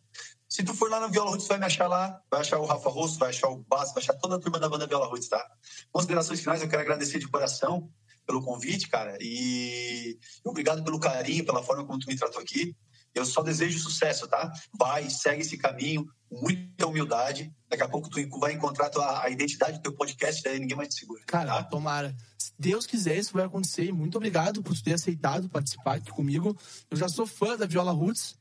Se tu for lá no Viola Roots, vai me achar lá, vai achar o Rafa Rosso, vai achar o Bass, vai achar toda a turma da banda Viola Roots, tá? Considerações finais, eu quero agradecer de coração pelo convite, cara. E obrigado pelo carinho, pela forma como tu me tratou aqui. Eu só desejo sucesso, tá? Vai, segue esse caminho, muita humildade. Daqui a pouco tu vai encontrar a, a identidade do teu podcast, daí ninguém mais te segura. Cara, tá? tomara. Deus quiser, isso vai acontecer. Muito obrigado por ter aceitado participar aqui comigo. Eu já sou fã da Viola Roots.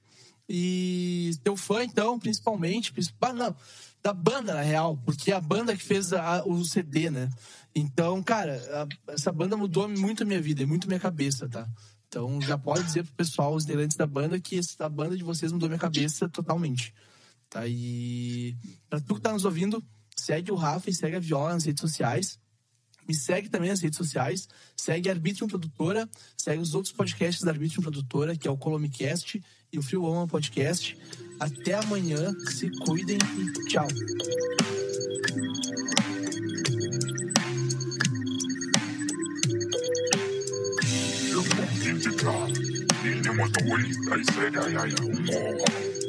E teu fã, então, principalmente, não, da banda, na real, porque é a banda que fez a, o CD, né? Então, cara, a, essa banda mudou muito a minha vida, muito a minha cabeça, tá? Então, já pode dizer pro pessoal, os integrantes da banda, que a banda de vocês mudou minha cabeça totalmente. Tá? E pra tu que tá nos ouvindo, segue o Rafa e segue a Viola nas redes sociais. Me segue também nas redes sociais. Segue a Arbitrium Produtora. Segue os outros podcasts da Arbitrium Produtora, que é o Colomicast e o Free Woman Podcast. Até amanhã. Se cuidem e tchau. to God. Nini mwatu wei, I said I am more.